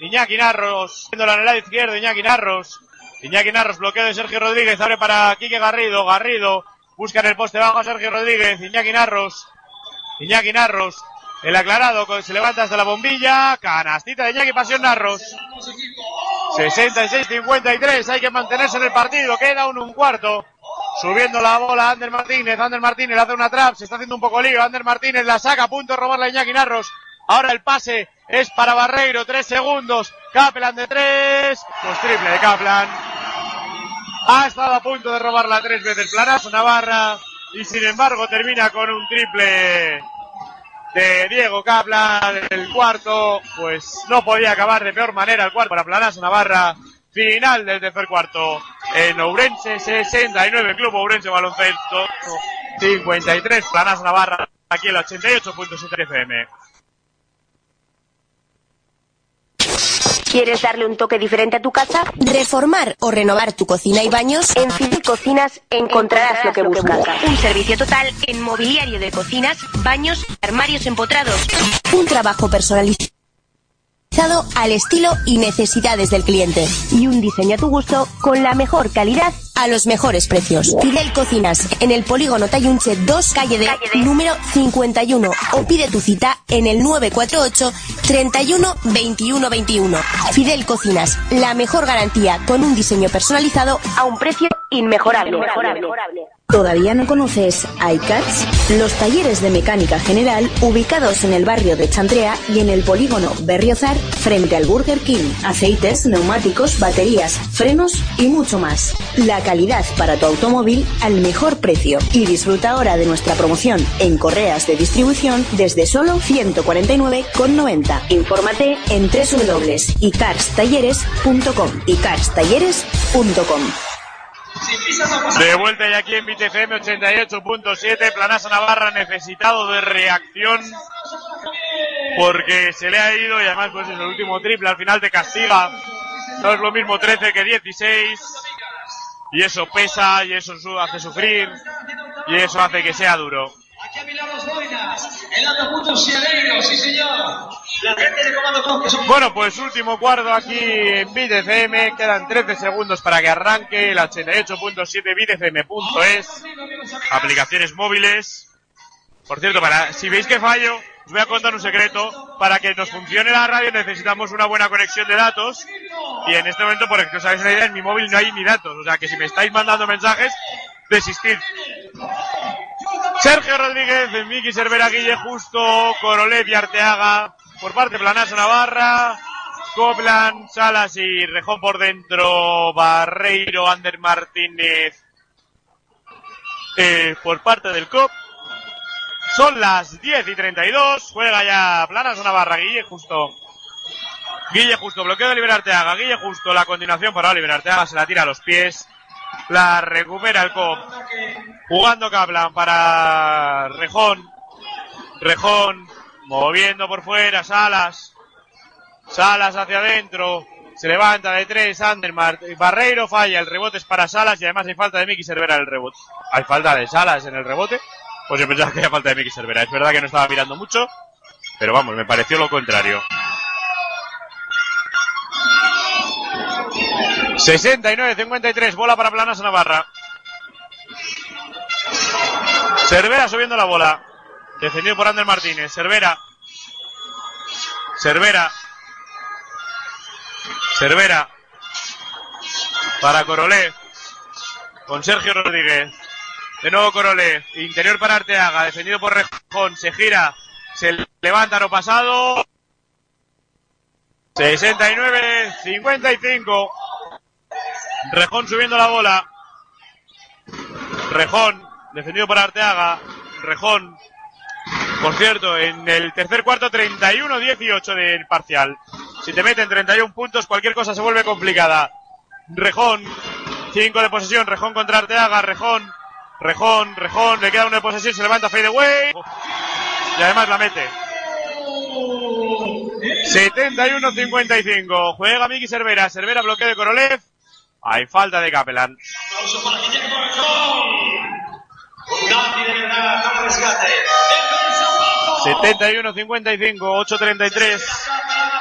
Iñaki Narros. En el lado izquierdo. Iñaki Narros. Iñaki Narros, bloqueo de Sergio Rodríguez, abre para Quique Garrido, Garrido, busca en el poste bajo a Sergio Rodríguez, Iñaki Narros, Iñaki Narros, el aclarado, se levanta hasta la bombilla, canastita de Iñaki Pasión Narros. 66-53, hay que mantenerse en el partido, queda un, un cuarto. Subiendo la bola Ander Martínez, Ander Martínez hace una trap, se está haciendo un poco lío, Ander Martínez la saca, a punto de robarla a Iñaki Narros. Ahora el pase es para Barreiro, tres segundos, Kaplan de tres, pues triple de Kaplan. Ha estado a punto de robarla tres veces Planazo Navarra y sin embargo termina con un triple de Diego Kaplan. El cuarto, pues no podía acabar de peor manera el cuarto para Planazo Navarra. Final del tercer cuarto en Ourense 69, Club Ourense Baloncesto 53, Planazo Navarra aquí en la 88.7 FM. ¿Quieres darle un toque diferente a tu casa? ¿Reformar o renovar tu cocina y baños? En Fidel Cocinas encontrarás lo que buscas. Un servicio total en mobiliario de cocinas, baños, armarios empotrados. Un trabajo personalizado al estilo y necesidades del cliente. Y un diseño a tu gusto con la mejor calidad A los mejores precios. Fidel Cocinas, en el polígono Tayunche 2, calle de, número 51. O pide tu cita en el 948 31 21 21. Fidel Cocinas, la mejor garantía con un diseño personalizado a un precio inmejorable. ¿Todavía no conoces iCards? Los talleres de mecánica general ubicados en el barrio de Chantrea y en el polígono Berriozar frente al Burger King. Aceites, neumáticos, baterías, frenos y mucho más. La calidad para tu automóvil al mejor precio. Y disfruta ahora de nuestra promoción en correas de distribución desde solo 149,90. Infórmate en www.icarstalleres.com. icarstalleres.com. De vuelta ya aquí en BTFM 88.7, Planasa Navarra necesitado de reacción porque se le ha ido y además pues es el último triple al final te castiga. No es lo mismo 13 que 16 y eso pesa y eso hace sufrir y eso hace que sea duro. Aquí a mi lado los boinas, el alto punto Sierreiro, sí señor. La gente de Comando Cruz que son... Bueno, pues último cuarto aquí en BitFM. Quedan 13 segundos para que arranque el 88.7 bitfm.es. Aplicaciones móviles. Por cierto, para si veis que fallo, os voy a contar un secreto. Para que nos funcione la radio necesitamos una buena conexión de datos. Y en este momento, por que os hagáis una idea, en mi móvil no hay ni datos. O sea que si me estáis mandando mensajes, desistid. Sergio Rodríguez, Miki Cervera, Guille Justo, Corolet y Arteaga. Por parte Planasa Navarra, Coplan, Salas y Rejón por dentro, Barreiro, Ander Martínez. Eh, por parte del COP. Son las 10 y 32. Juega ya Planasa Navarra, Guille Justo. Guille Justo, bloqueo de Oliver Arteaga. Guille Justo, la continuación para Oliver Arteaga, se la tira a los pies. La recupera el COP. Jugando Kaplan para Rejón. Rejón moviendo por fuera. Salas. Salas hacia adentro. Se levanta de tres. Andermart. Barreiro falla. El rebote es para Salas y además hay falta de Miki Cervera en el rebote. Hay falta de Salas en el rebote. Pues yo pensaba que había falta de Miki Cervera. Es verdad que no estaba mirando mucho. Pero vamos, me pareció lo contrario. 69-53, bola para Planas Navarra. Cervera subiendo la bola. Defendido por Ander Martínez. Cervera. Cervera. Cervera. Para Corolé. Con Sergio Rodríguez. De nuevo Corolé. Interior para Arteaga. Defendido por Rejón. Se gira. Se levanta no pasado. 69-55. Rejón subiendo la bola. Rejón, defendido por Arteaga. Rejón. Por cierto, en el tercer cuarto 31-18 del parcial. Si te meten 31 puntos, cualquier cosa se vuelve complicada. Rejón, 5 de posesión. Rejón contra Arteaga. Rejón, Rejón, Rejón. Le queda de posesión. Se levanta fade away. Y además la mete. 71-55. Juega Miki Cervera. Cervera bloqueo de Korolev. Hay falta de Capelán. Abajo. 71-55. 8-33.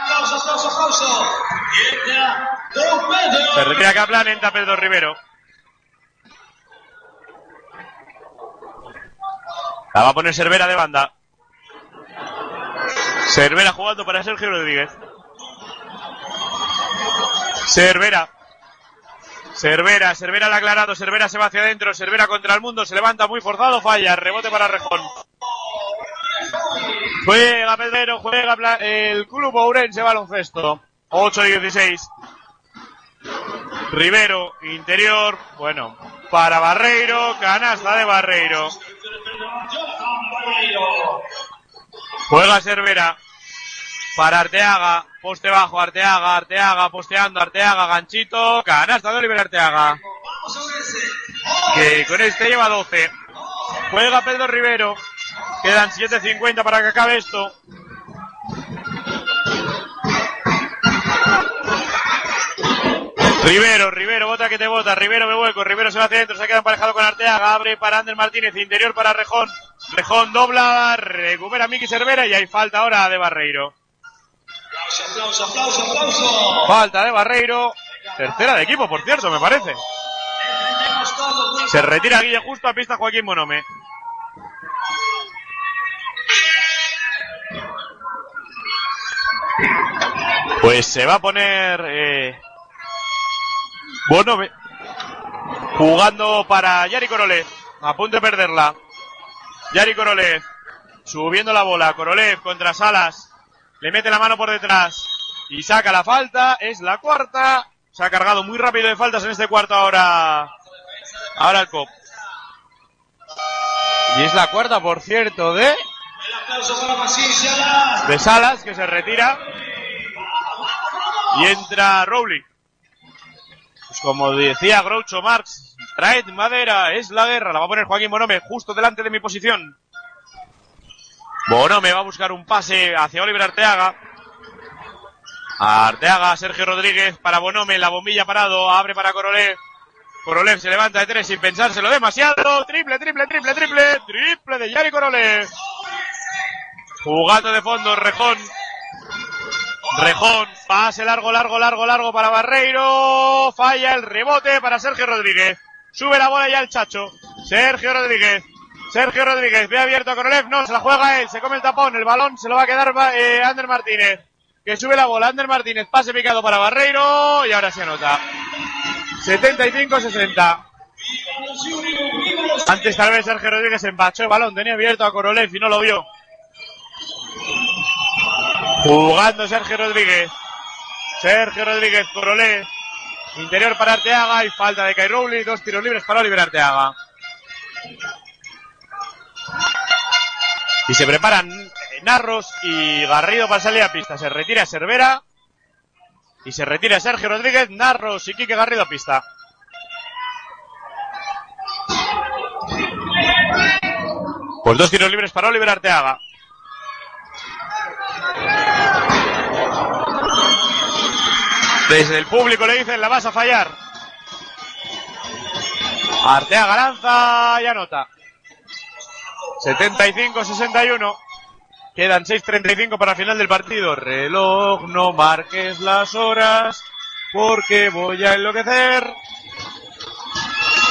Aplauso, aplauso, aplauso. Y entra Don Pedro. Se retira Caplan. Entra Pedro Rivero. La va a poner Cervera de banda. Cervera jugando para Sergio Rodríguez. Cervera. Cervera, Cervera la ha aclarado, Cervera se va hacia adentro, Cervera contra el mundo, se levanta muy forzado, falla, rebote para Rejón. Juega Pedrero, juega el Club Ourense baloncesto. 8-16. Rivero, interior, bueno, para Barreiro, canasta de Barreiro. Juega Cervera. Para Arteaga. Poste bajo, Arteaga, Arteaga, posteando, Arteaga, ganchito. Canasta de Oliver Arteaga. Que con este lleva 12. Juega Pedro Rivero. Quedan 7.50 para que acabe esto. Rivero, Que te bota, Rivero me vuelco, Rivero se va hacia adentro, se queda emparejado con Arteaga, abre para Ander Martínez, interior para Rejón, Rejón dobla, recupera Miki Cervera y hay falta ahora de Barreiro. Aplauso, aplauso, aplauso. Falta de Barreiro, tercera de equipo, por cierto, me parece. Se retira Guille justo a pista Joaquín Monome. Pues se va a poner eh, Bonome jugando para Yari Corolet. a punto de perderla. Yari Korolev, subiendo la bola. Korolev contra Salas, le mete la mano por detrás y saca la falta. Es la cuarta. Se ha cargado muy rápido de faltas en este cuarto ahora. Ahora el COP. Y es la cuarta, por cierto, de, de Salas, que se retira. Y entra Rowling. Como decía Groucho Marx, traed madera, es la guerra. La va a poner Joaquín Bonome justo delante de mi posición. Bonome va a buscar un pase hacia Oliver Arteaga. Arteaga, Sergio Rodríguez para Bonome, la bombilla parado, abre para Korolev. Korolev se levanta de tres sin pensárselo demasiado. Triple, triple, triple, triple, triple de Yari Korolev. Jugando de fondo, Rejón. Rejón, pase largo, largo, largo, largo para Barreiro. Falla el rebote para Sergio Rodríguez. Sube la bola ya el Chacho. Sergio Rodríguez. Sergio Rodríguez ve abierto a Korolev. No, se la juega él. Se come el tapón. El balón se lo va a quedar eh, Ander Martínez. Que sube la bola. Ander Martínez. Pase picado para Barreiro. Y ahora se anota. 75-60. Antes tal vez Sergio Rodríguez empachó el balón. Tenía abierto a Korolev y no lo vio. Jugando Sergio Rodríguez. Sergio Rodríguez, Corolé. Interior para Arteaga y falta de Kai. Dos tiros libres para Oliver Arteaga. Y se preparan Narros y Garrido para salir a pista. Se retira Cervera. Y se retira Sergio Rodríguez, Narros y Quique Garrido a pista. Pues dos tiros libres para Oliver Arteaga. Desde el público le dicen la vas a fallar. Arteaga lanza y anota. 75-61. Quedan 6.35 para final del partido. Reloj, no marques las horas porque voy a enloquecer.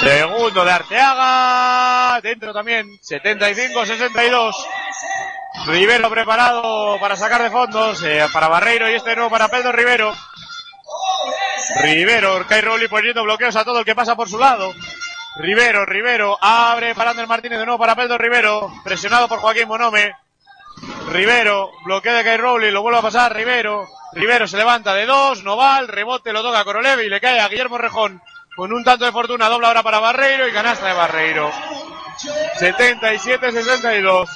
Segundo de Arteaga. Dentro también. 75-62. Rivero preparado para sacar de fondos. para Barreiro y este nuevo para Pedro Rivero. Rivero, Kai Rowley poniendo bloqueos a todo el que pasa por su lado. Rivero, Rivero, abre para Ander Martínez de nuevo para Pedro Rivero, presionado por Joaquín Monome. Rivero, bloqueo de Kai Rowley, lo vuelve a pasar Rivero. Rivero se levanta de dos, no va, el rebote lo toca Korolev y le cae a Guillermo Rejón. Con un tanto de fortuna, dobla ahora para Barreiro y canasta de Barreiro. 77-62.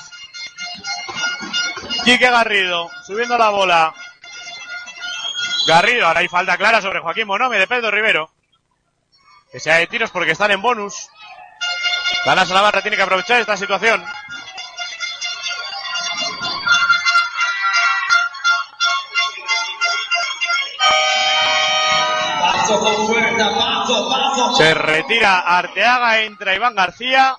Quique Garrido, subiendo la bola. Garrido, ahora hay falta clara sobre Joaquín Monome de Pedro Rivero. Que sea de tiros porque están en bonus. La NASA Navarra tiene que aprovechar esta situación. Se retira Arteaga, entra Iván García.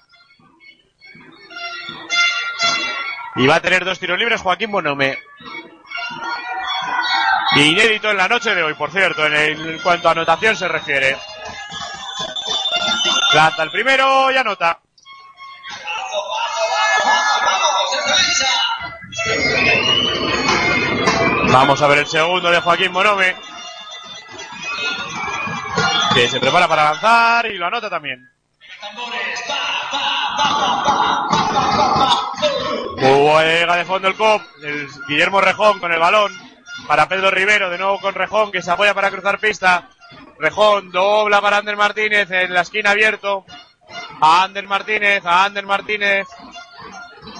Y va a tener dos tiros libres Joaquín Bonome. Inédito en la noche de hoy, por cierto, en, el- en cuanto a anotación se refiere. Lanza el primero y anota. Vamos a ver el segundo de Joaquín Bonome. Que se prepara para lanzar y lo anota también. Juega de fondo el cop. El Guillermo Rejón con el balón. Para Pedro Rivero. De nuevo con Rejón que se apoya para cruzar pista. Rejón dobla para Ander Martínez en la esquina abierto. A Ander Martínez, a Ander Martínez.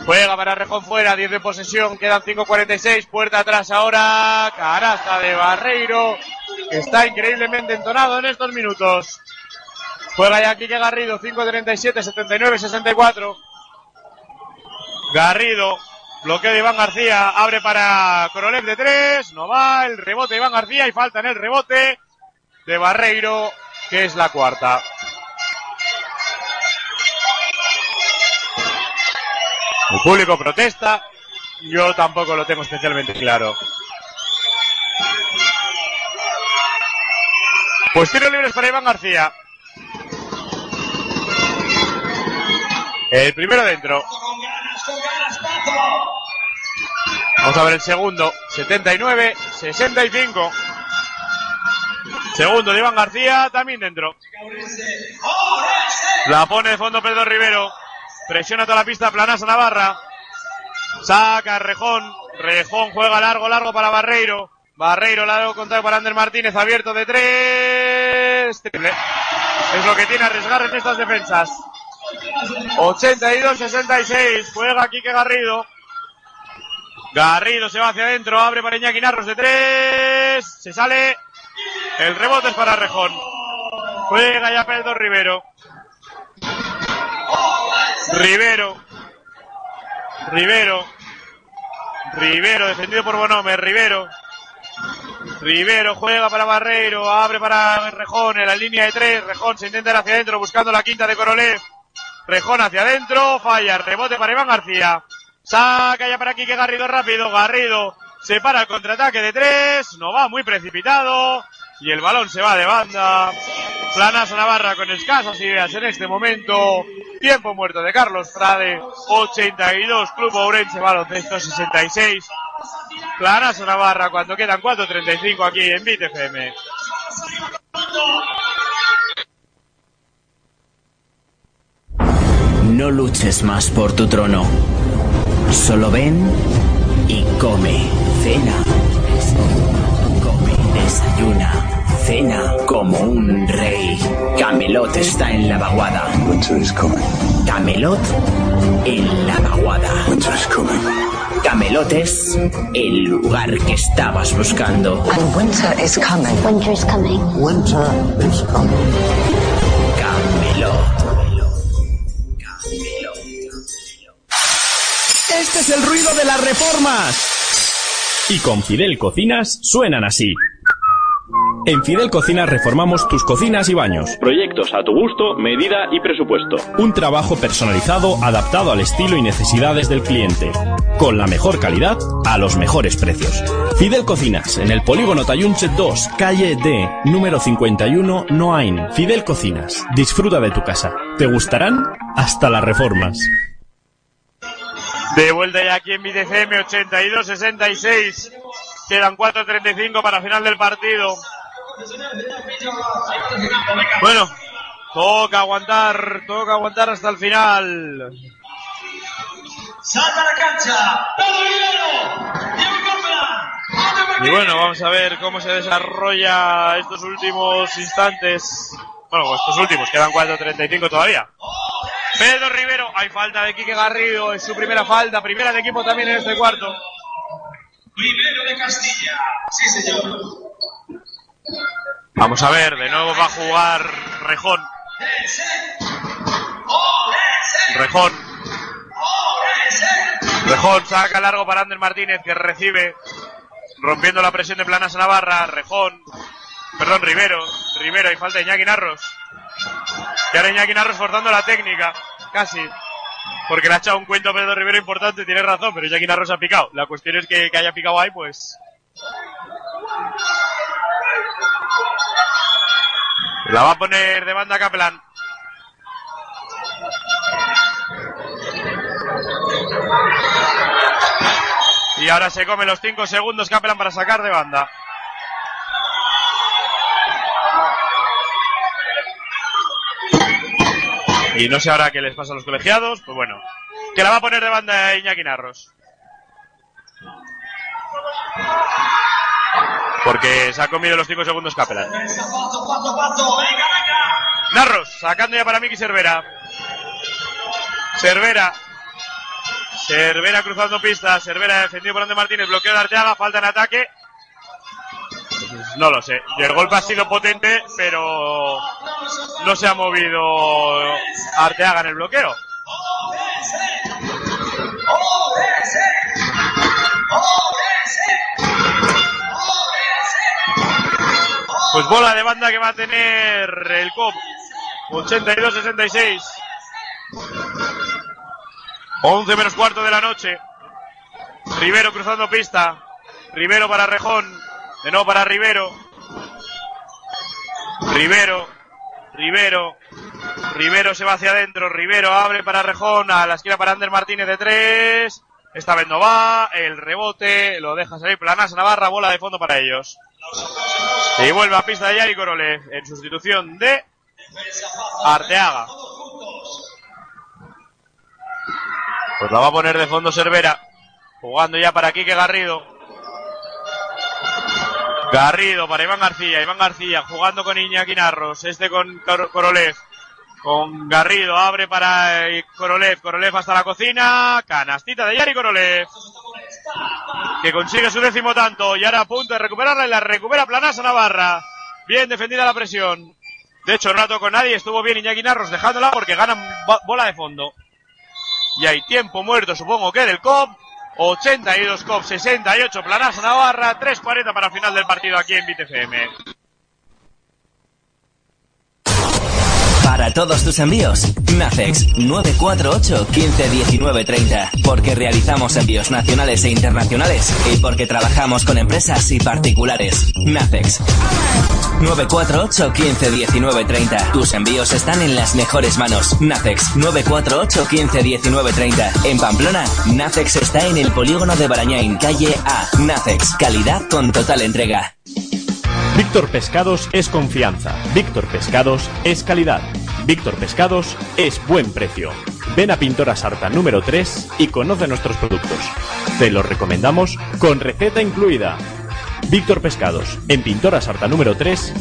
Juega para Rejón fuera, 10 de posesión, quedan 5.46, puerta atrás ahora, canasta de Barreiro, que está increíblemente entonado en estos minutos. Juega ya Quique Garrido, 5.37, 79, 64. Garrido, bloqueo de Iván García, abre para Korolev de 3, no va, el rebote de Iván García y falta en el rebote de Barreiro, que es la cuarta. El público protesta, yo tampoco lo tengo especialmente claro. Pues tiro libres para Iván García. El primero dentro. Vamos a ver el segundo. 79, 65. Segundo Iván García, también dentro. La pone de fondo Pedro Rivero. Presiona toda la pista Planasa Navarra. Saca Rejón. Rejón juega largo, largo para Barreiro. Barreiro largo contado para Ander Martínez. Abierto de tres. Es lo que tiene arriesgar en estas defensas. 82-66. Juega Quique Garrido. Garrido se va hacia adentro. Abre para Iñaki Narros de tres. Se sale. El rebote es para Rejón. Juega ya Pedro Rivero. Rivero. Rivero. Rivero, defendido por Bonome. Rivero. Rivero juega para Barreiro. Abre para Rejón en la línea de tres. Rejón se intenta ir hacia adentro buscando la quinta de Corolev. Rejón hacia adentro. Falla. Rebote para Iván García. Saca ya para Quique Garrido rápido. Garrido se para el contraataque de tres. No va muy precipitado. Y el balón se va de banda. Planas Navarra con escasas ideas en este momento. Tiempo muerto de Carlos Frade. 82. Club Ourense Baloncesto 66. Planas Navarra cuando quedan 4.35 aquí en BitFM. No luches más por tu trono. Solo ven y come. Cena. Come. Desayuna. Cena como un rey. Camelot está en la vaguada. Camelot en la vaguada. Camelot es el lugar que estabas buscando. And winter is coming. Winter is coming. Winter is coming. Este es el ruido de las reformas. Y con Fidel Cocinas suenan así. En Fidel Cocinas reformamos tus cocinas y baños. Proyectos a tu gusto, medida y presupuesto. Un trabajo personalizado adaptado al estilo y necesidades del cliente. Con la mejor calidad a los mejores precios. Fidel Cocinas, en el polígono Tayunche 2, calle D, número 51, Noain. Fidel Cocinas, disfruta de tu casa. Te gustarán hasta las reformas. De vuelta ya aquí en BTCM 82-66. Quedan 4.35 para final del partido. Bueno, toca aguantar, toca aguantar hasta el final. Salta la cancha. Y bueno, vamos a ver cómo se desarrolla estos últimos instantes. Bueno, estos últimos, quedan 4.35 todavía. Pedro Rivero, hay falta de Quique Garrido, es su primera falta, primera de equipo también en este cuarto. Rivero de Castilla. Sí, señor. Vamos a ver, de nuevo va a jugar Rejón. Rejón. Rejón saca largo para Ander Martínez que recibe, rompiendo la presión de Planas Navarra. Rejón, perdón, Rivero. Rivero y falta de Iñaki Narros. Y ahora Iñaki Narros forzando la técnica, casi. Porque le ha echado un cuento a Pedro Rivero importante, tiene razón, pero Iñaki Narros ha picado. La cuestión es que, haya picado ahí, pues. La va a poner de banda Kaplan. Y ahora se come los 5 segundos Kaplan para sacar de banda. Y no sé ahora qué les pasa a los colegiados, pues bueno. Que la va a poner de banda Iñaki Narros. Porque se ha comido los 5 segundos venga. Narros, sacando ya para Miki Cervera. Cervera. Cervera cruzando pista. Cervera defendido por Ander Martínez. Bloqueo de Arteaga. Falta en ataque. No lo sé. Y el golpe ha sido potente, pero no se ha movido Arteaga en el bloqueo. Pues bola de banda que va a tener el COP. 82-66. 11 menos cuarto de la noche. Rivero cruzando pista. Rivero para Rejón. De nuevo para Rivero. Rivero. Rivero. Rivero se va hacia adentro. Rivero abre para Rejón. A la esquina para Ander Martínez de tres. Esta vez no va, el rebote, lo deja salir Planasa Navarra, bola de fondo para ellos. Y vuelve a pista de Yari Korolev en sustitución de Arteaga. Pues la va a poner de fondo Cervera, jugando ya para Quique Garrido. Garrido para Iván García, Iván García jugando con Iñaki Narros, este con Korolev. Con Garrido, abre para eh, Korolev, Korolev hasta la cocina, canastita de Yari Korolev, que consigue su décimo tanto y ahora a punto de recuperarla y la recupera Planasa Navarra. Bien defendida la presión. De hecho, no la tocó nadie, estuvo bien Iñaki Narros dejándola porque ganan bo- bola de fondo. Y hay tiempo muerto, supongo que del COP. 82 COP, 68 Planasa Navarra, 3.40 para final del partido aquí en BTFM. Para todos tus envíos, Nafex 948 15 19 30. Porque realizamos envíos nacionales e internacionales y porque trabajamos con empresas y particulares. Nafex 948 15 19 30. Tus envíos están en las mejores manos. Nafex 948 15 19 30. En Pamplona, Nafex está en el polígono de Barañain, calle A. Nafex, calidad con total entrega. Víctor Pescados es confianza. Víctor Pescados es calidad. Víctor Pescados es buen precio. Ven a Pintora Sarta número 3 y conoce nuestros productos. Te los recomendamos con receta incluida. Víctor Pescados, en Pintora Sarta número 3,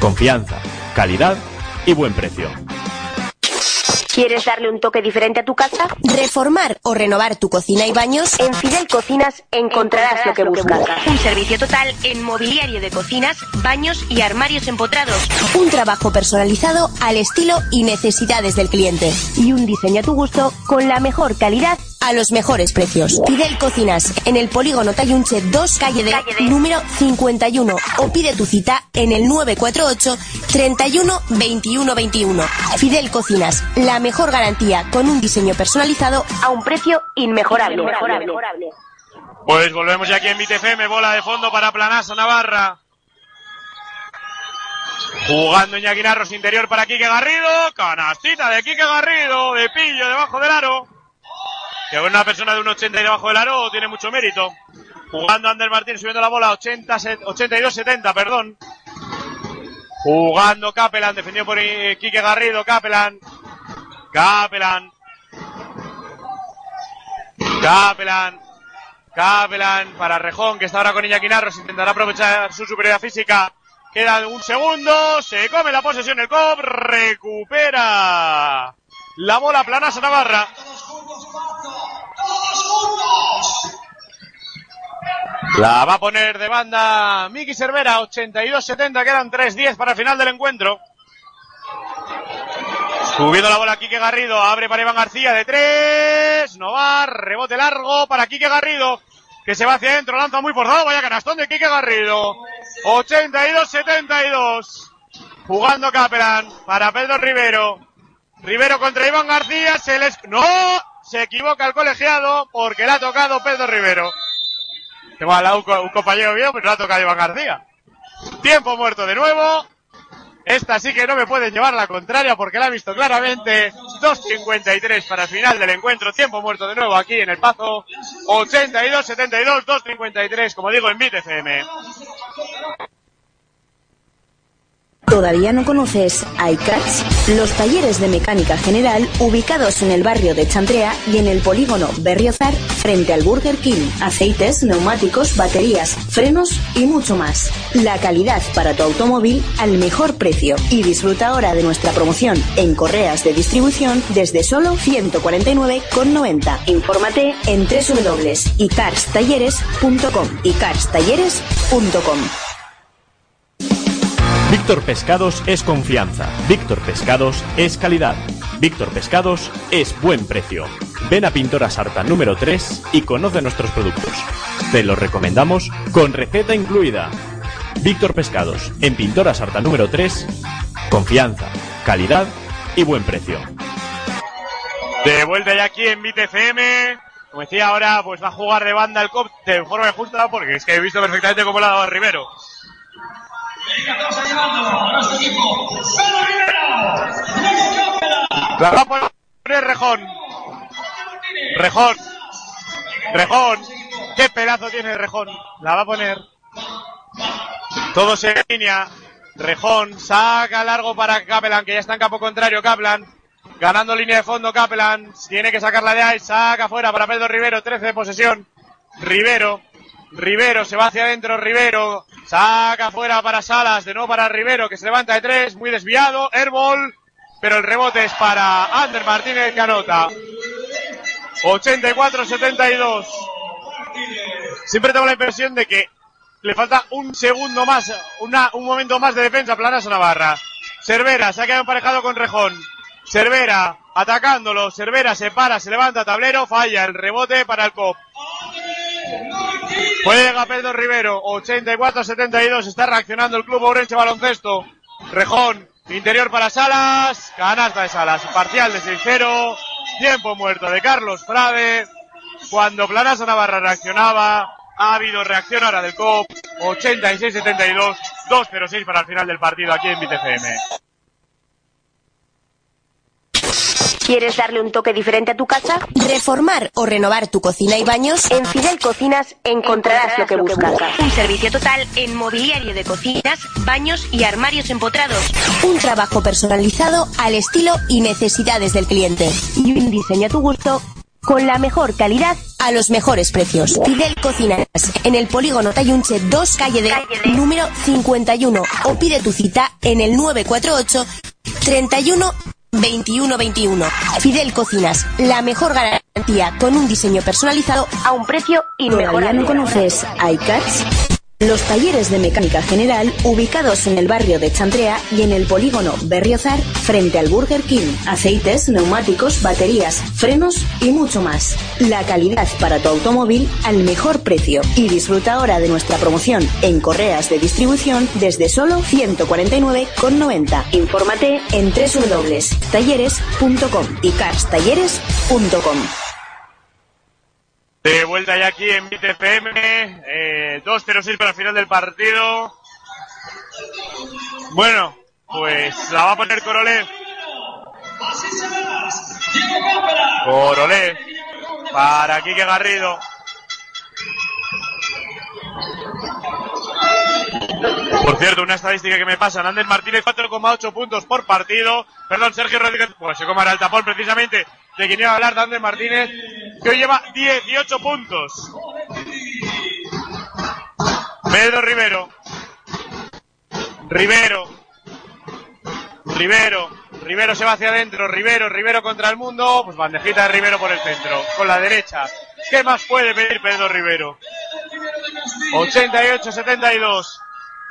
confianza, calidad y buen precio. ¿Quieres darle un toque diferente a tu casa? Reformar o renovar tu cocina y baños. En Fidel Cocinas encontrarás lo que buscas. Un servicio total en mobiliario de cocinas, baños y armarios empotrados. Un trabajo personalizado al estilo y necesidades del cliente. Y un diseño a tu gusto con la mejor calidad A los mejores precios. Fidel Cocinas, en el polígono Tayunche 2, calle D, número 51. O pide tu cita en el 948 31 21 21. Fidel Cocinas, la mejor garantía con un diseño personalizado a un precio inmejorable. Pues volvemos ya aquí en BTFM, bola de fondo para Planasa Navarra. Jugando Iñaki Narros interior para Quique Garrido. Canastita de Quique Garrido, de pillo debajo del aro. Que una persona de un 80 y debajo del aro tiene mucho mérito. Jugando Ander Martín subiendo la bola 80, 82-70, perdón. Jugando Capelan, defendido por eh, Quique Garrido, Capelan. Capelan. Capelan. Capelan para Rejón, que está ahora con Iñaki Narros, intentará aprovechar su superioridad física. Queda un segundo, se come la posesión el COP, recupera la bola La va a poner de banda Miki Cervera, 82-70, quedan 3-10 para el final del encuentro. Subiendo la bola Quique Garrido, abre para Iván García de tres, no va, rebote largo para Quique Garrido, que se va hacia adentro, lanza muy forzado, vaya canastón de Quique Garrido. 82-72. Jugando Capelan para Pedro Rivero. Rivero contra Iván García, se les... ¡No! Se equivoca el colegiado porque le ha tocado Pedro Rivero. Tengo al lado un, co- un compañero mío, pero le ha tocado Iván García. Tiempo muerto de nuevo. Esta sí que no me pueden llevar la contraria porque la he visto claramente. 2.53 para el final del encuentro. Tiempo muerto de nuevo aquí en el Pazo. 82-72, 2.53, como digo, en Bit FM. ¿Todavía no conoces iCards? Los talleres de mecánica general ubicados en el barrio de Chantrea y en el polígono Berriozar frente al Burger King. Aceites, neumáticos, baterías, frenos y mucho más. La calidad para tu automóvil al mejor precio. Y disfruta ahora de nuestra promoción en correas de distribución desde solo 149,90. Infórmate en www.icarstalleres.com. icarstalleres.com. Víctor Pescados es confianza. Víctor Pescados es calidad. Víctor Pescados es buen precio. Ven a Pintora Sarta número 3 y conoce nuestros productos. Te los recomendamos con receta incluida. Víctor Pescados, en Pintora Sarta número 3, confianza, calidad y buen precio. De vuelta ya aquí en Bit FM. Como decía ahora, pues va a jugar de banda el COP de forma justa porque es que he visto perfectamente cómo la ha dado Rivero. La va a poner Rejón. Rejón. Rejón. Qué pedazo tiene Rejón. La va a poner. Todos en línea. Rejón saca largo para Kaplan, que ya está en campo contrario Kaplan. Ganando línea de fondo Kaplan. Tiene que sacarla de ahí. Saca fuera para Pedro Rivero. 13 de posesión. Rivero. Rivero se va hacia adentro. Rivero. Saca fuera para Salas. De nuevo para Rivero que se levanta de tres. Muy desviado. Airball. Pero el rebote es para Ander Martínez Canota. 84-72. Siempre tengo la impresión de que le falta un segundo más, una, un momento más de defensa a Planas Navarra. Cervera se ha quedado emparejado con Rejón. Cervera atacándolo. Cervera se para, se levanta tablero, falla el rebote para el COP. Juega Pedro Rivero, 84-72, está reaccionando el club Orense Baloncesto. Rejón, interior para Salas, canasta de Salas, parcial de 6-0, tiempo muerto de Carlos Frade. Cuando Planasa Navarra reaccionaba, ha habido reacción ahora del COP, 86-72, 2-0-6 para el final del partido aquí en BTFM. ¿Quieres darle un toque diferente a tu casa? ¿Reformar o renovar tu cocina y baños? En Fidel Cocinas encontrarás lo que buscas. Un servicio total en mobiliario de cocinas, baños y armarios empotrados. Un trabajo personalizado al estilo y necesidades del cliente. Y un diseño a tu gusto con la mejor calidad a los mejores precios. Fidel Cocinas, en el polígono Tayunche 2, calle de, número 51. O pide tu cita en el 948 31 21 21. Fidel Cocinas, la mejor garantía con un diseño personalizado a un precio ¿Todavía inmejorable. no conoces iCards? Los talleres de mecánica general ubicados en el barrio de Chantrea y en el polígono Berriozar frente al Burger King. Aceites, neumáticos, baterías, frenos y mucho más. La calidad para tu automóvil al mejor precio. Y disfruta ahora de nuestra promoción en correas de distribución desde solo 149,90. Infórmate en www.talleres.com y carstalleres.com. De vuelta ya aquí en BTFM, eh, 2-0-6 para el final del partido. Bueno, pues la va a poner Korolev. Korolev para Quique Garrido. Por cierto, una estadística que me pasan. Ander Martínez 4,8 puntos por partido. Perdón, Sergio Rodríguez. Pues se comará el tapón precisamente de quien iba a hablar de Martínez. Que hoy lleva 18 puntos. Pedro Rivero. Rivero. Rivero. Rivero se va hacia adentro. Rivero, Rivero contra el mundo. Pues bandejita de Rivero por el centro. Con la derecha. ¿Qué más puede pedir Pedro Rivero? 88-72.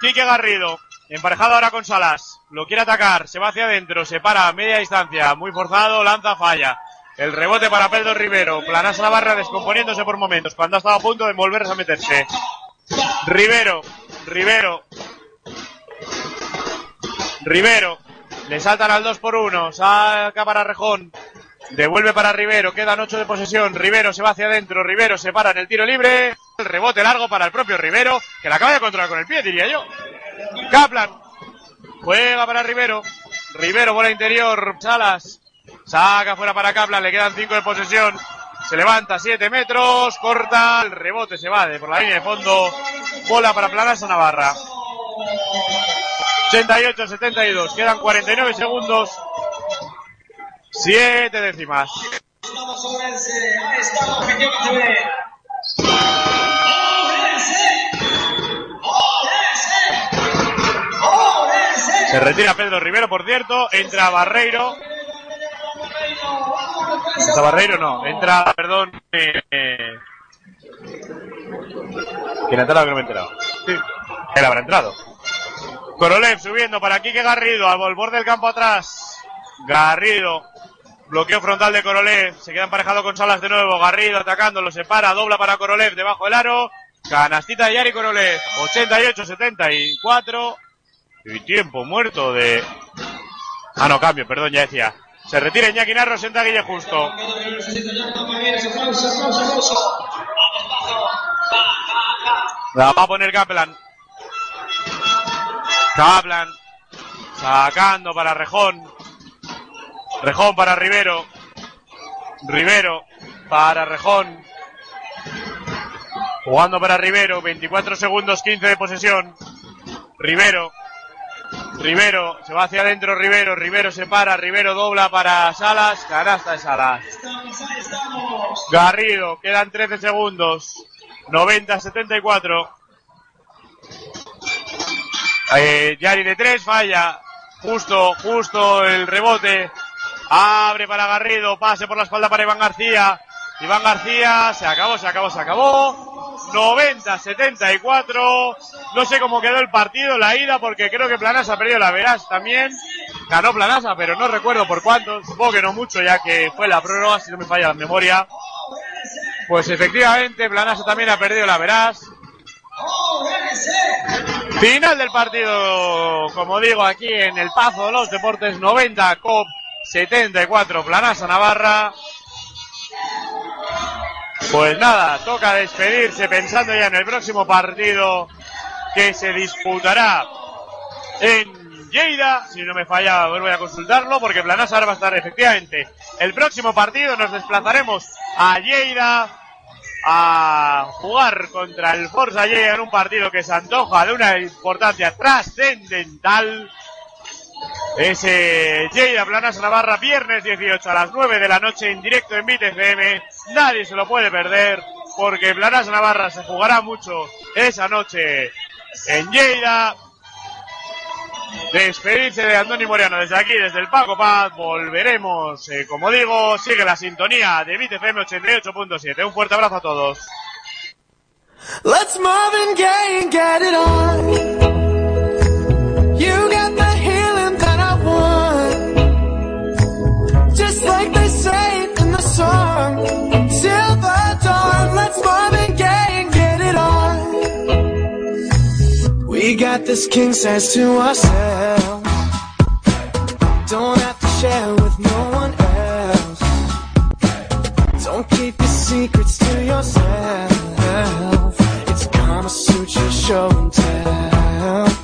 Quique Garrido. Emparejado ahora con Salas. Lo quiere atacar. Se va hacia adentro. Se para a media distancia. Muy forzado. Lanza falla. El rebote para Pedro Rivero. Planasa Navarra descomponiéndose por momentos. Cuando ha estado a punto de volverse a meterse. Rivero. Rivero. Rivero. Le saltan al 2 por 1. Saca para Rejón. Devuelve para Rivero. Quedan 8 de posesión. Rivero se va hacia adentro. Rivero se para en el tiro libre. El rebote largo para el propio Rivero. Que la acaba de controlar con el pie, diría yo. Kaplan. Juega para Rivero. Rivero bola interior. Salas. Saca fuera para Kaplan. Le quedan 5 de posesión. Se levanta 7 metros. Corta. El rebote se va de por la línea de fondo. Bola para Planasa Navarra. 88-72. Quedan 49 segundos. 7 décimas. Se retira Pedro Rivero, por cierto. Entra Barreiro. ¿Entra Barreiro? No. Entra, perdón. Eh. ¿Quién ha entrado que no me he enterado? Sí. Él habrá entrado. Korolev subiendo para Quique Garrido. Al borde del campo atrás. Garrido. Bloqueo frontal de Korolev. Se queda emparejado con Salas de nuevo. Garrido atacando. Lo separa. Dobla para Korolev debajo del aro. Canastita de Yari Korolev. 88-74. Y tiempo muerto de... Ah, no, cambio, perdón, ya decía. Se retira Iñaki Narro, senta Guille Justo. La va a poner Kaplan. Kaplan. Sacando para Rejón. Rejón para Rivero. Rivero para Rejón. Jugando para Rivero, 24 segundos, 15 de posesión. Rivero. Rivero, se va hacia adentro Rivero, Rivero se para, Rivero dobla para Salas, canasta de Salas. Garrido, quedan 13 segundos. 90-74. Eh, Yari de 3 falla. Justo, justo el rebote. Abre para Garrido, pase por la espalda para Iván García. Iván García, se acabó, se acabó, se acabó. 90-74. No sé cómo quedó el partido, la ida, porque creo que Planasa ha perdido la Verás también. Ganó Planasa, pero no recuerdo por cuánto. Supongo que no mucho, ya que fue la prórroga, si no me falla la memoria. Pues efectivamente, Planasa también ha perdido la Verás. Final del partido, como digo, aquí en el Pazo de los Deportes 90, COP 74, Planasa Navarra. Pues nada, toca despedirse pensando ya en el próximo partido que se disputará en Lleida. Si no me falla, voy a consultarlo porque Planasa va a estar efectivamente. El próximo partido nos desplazaremos a Lleida a jugar contra el Forza Lleida en un partido que se antoja de una importancia trascendental. Ese Lleida Planasa Navarra, viernes 18 a las 9 de la noche en directo en BitFM. Nadie se lo puede perder porque Planasa Navarra se jugará mucho esa noche en Lleida. Despedirse de Andoni Moriano desde aquí, desde el Paco Paz. Volveremos, eh, como digo, sigue la sintonía de BitFM 88.7. Un fuerte abrazo a todos. Let's Gaye and get it on. You got the Like they say in the song. Silver dawn, let's get it on. We got this king size to ourselves. Don't have to share with no one else. Don't keep your secrets to yourself. It's Kama Sutra show and tell.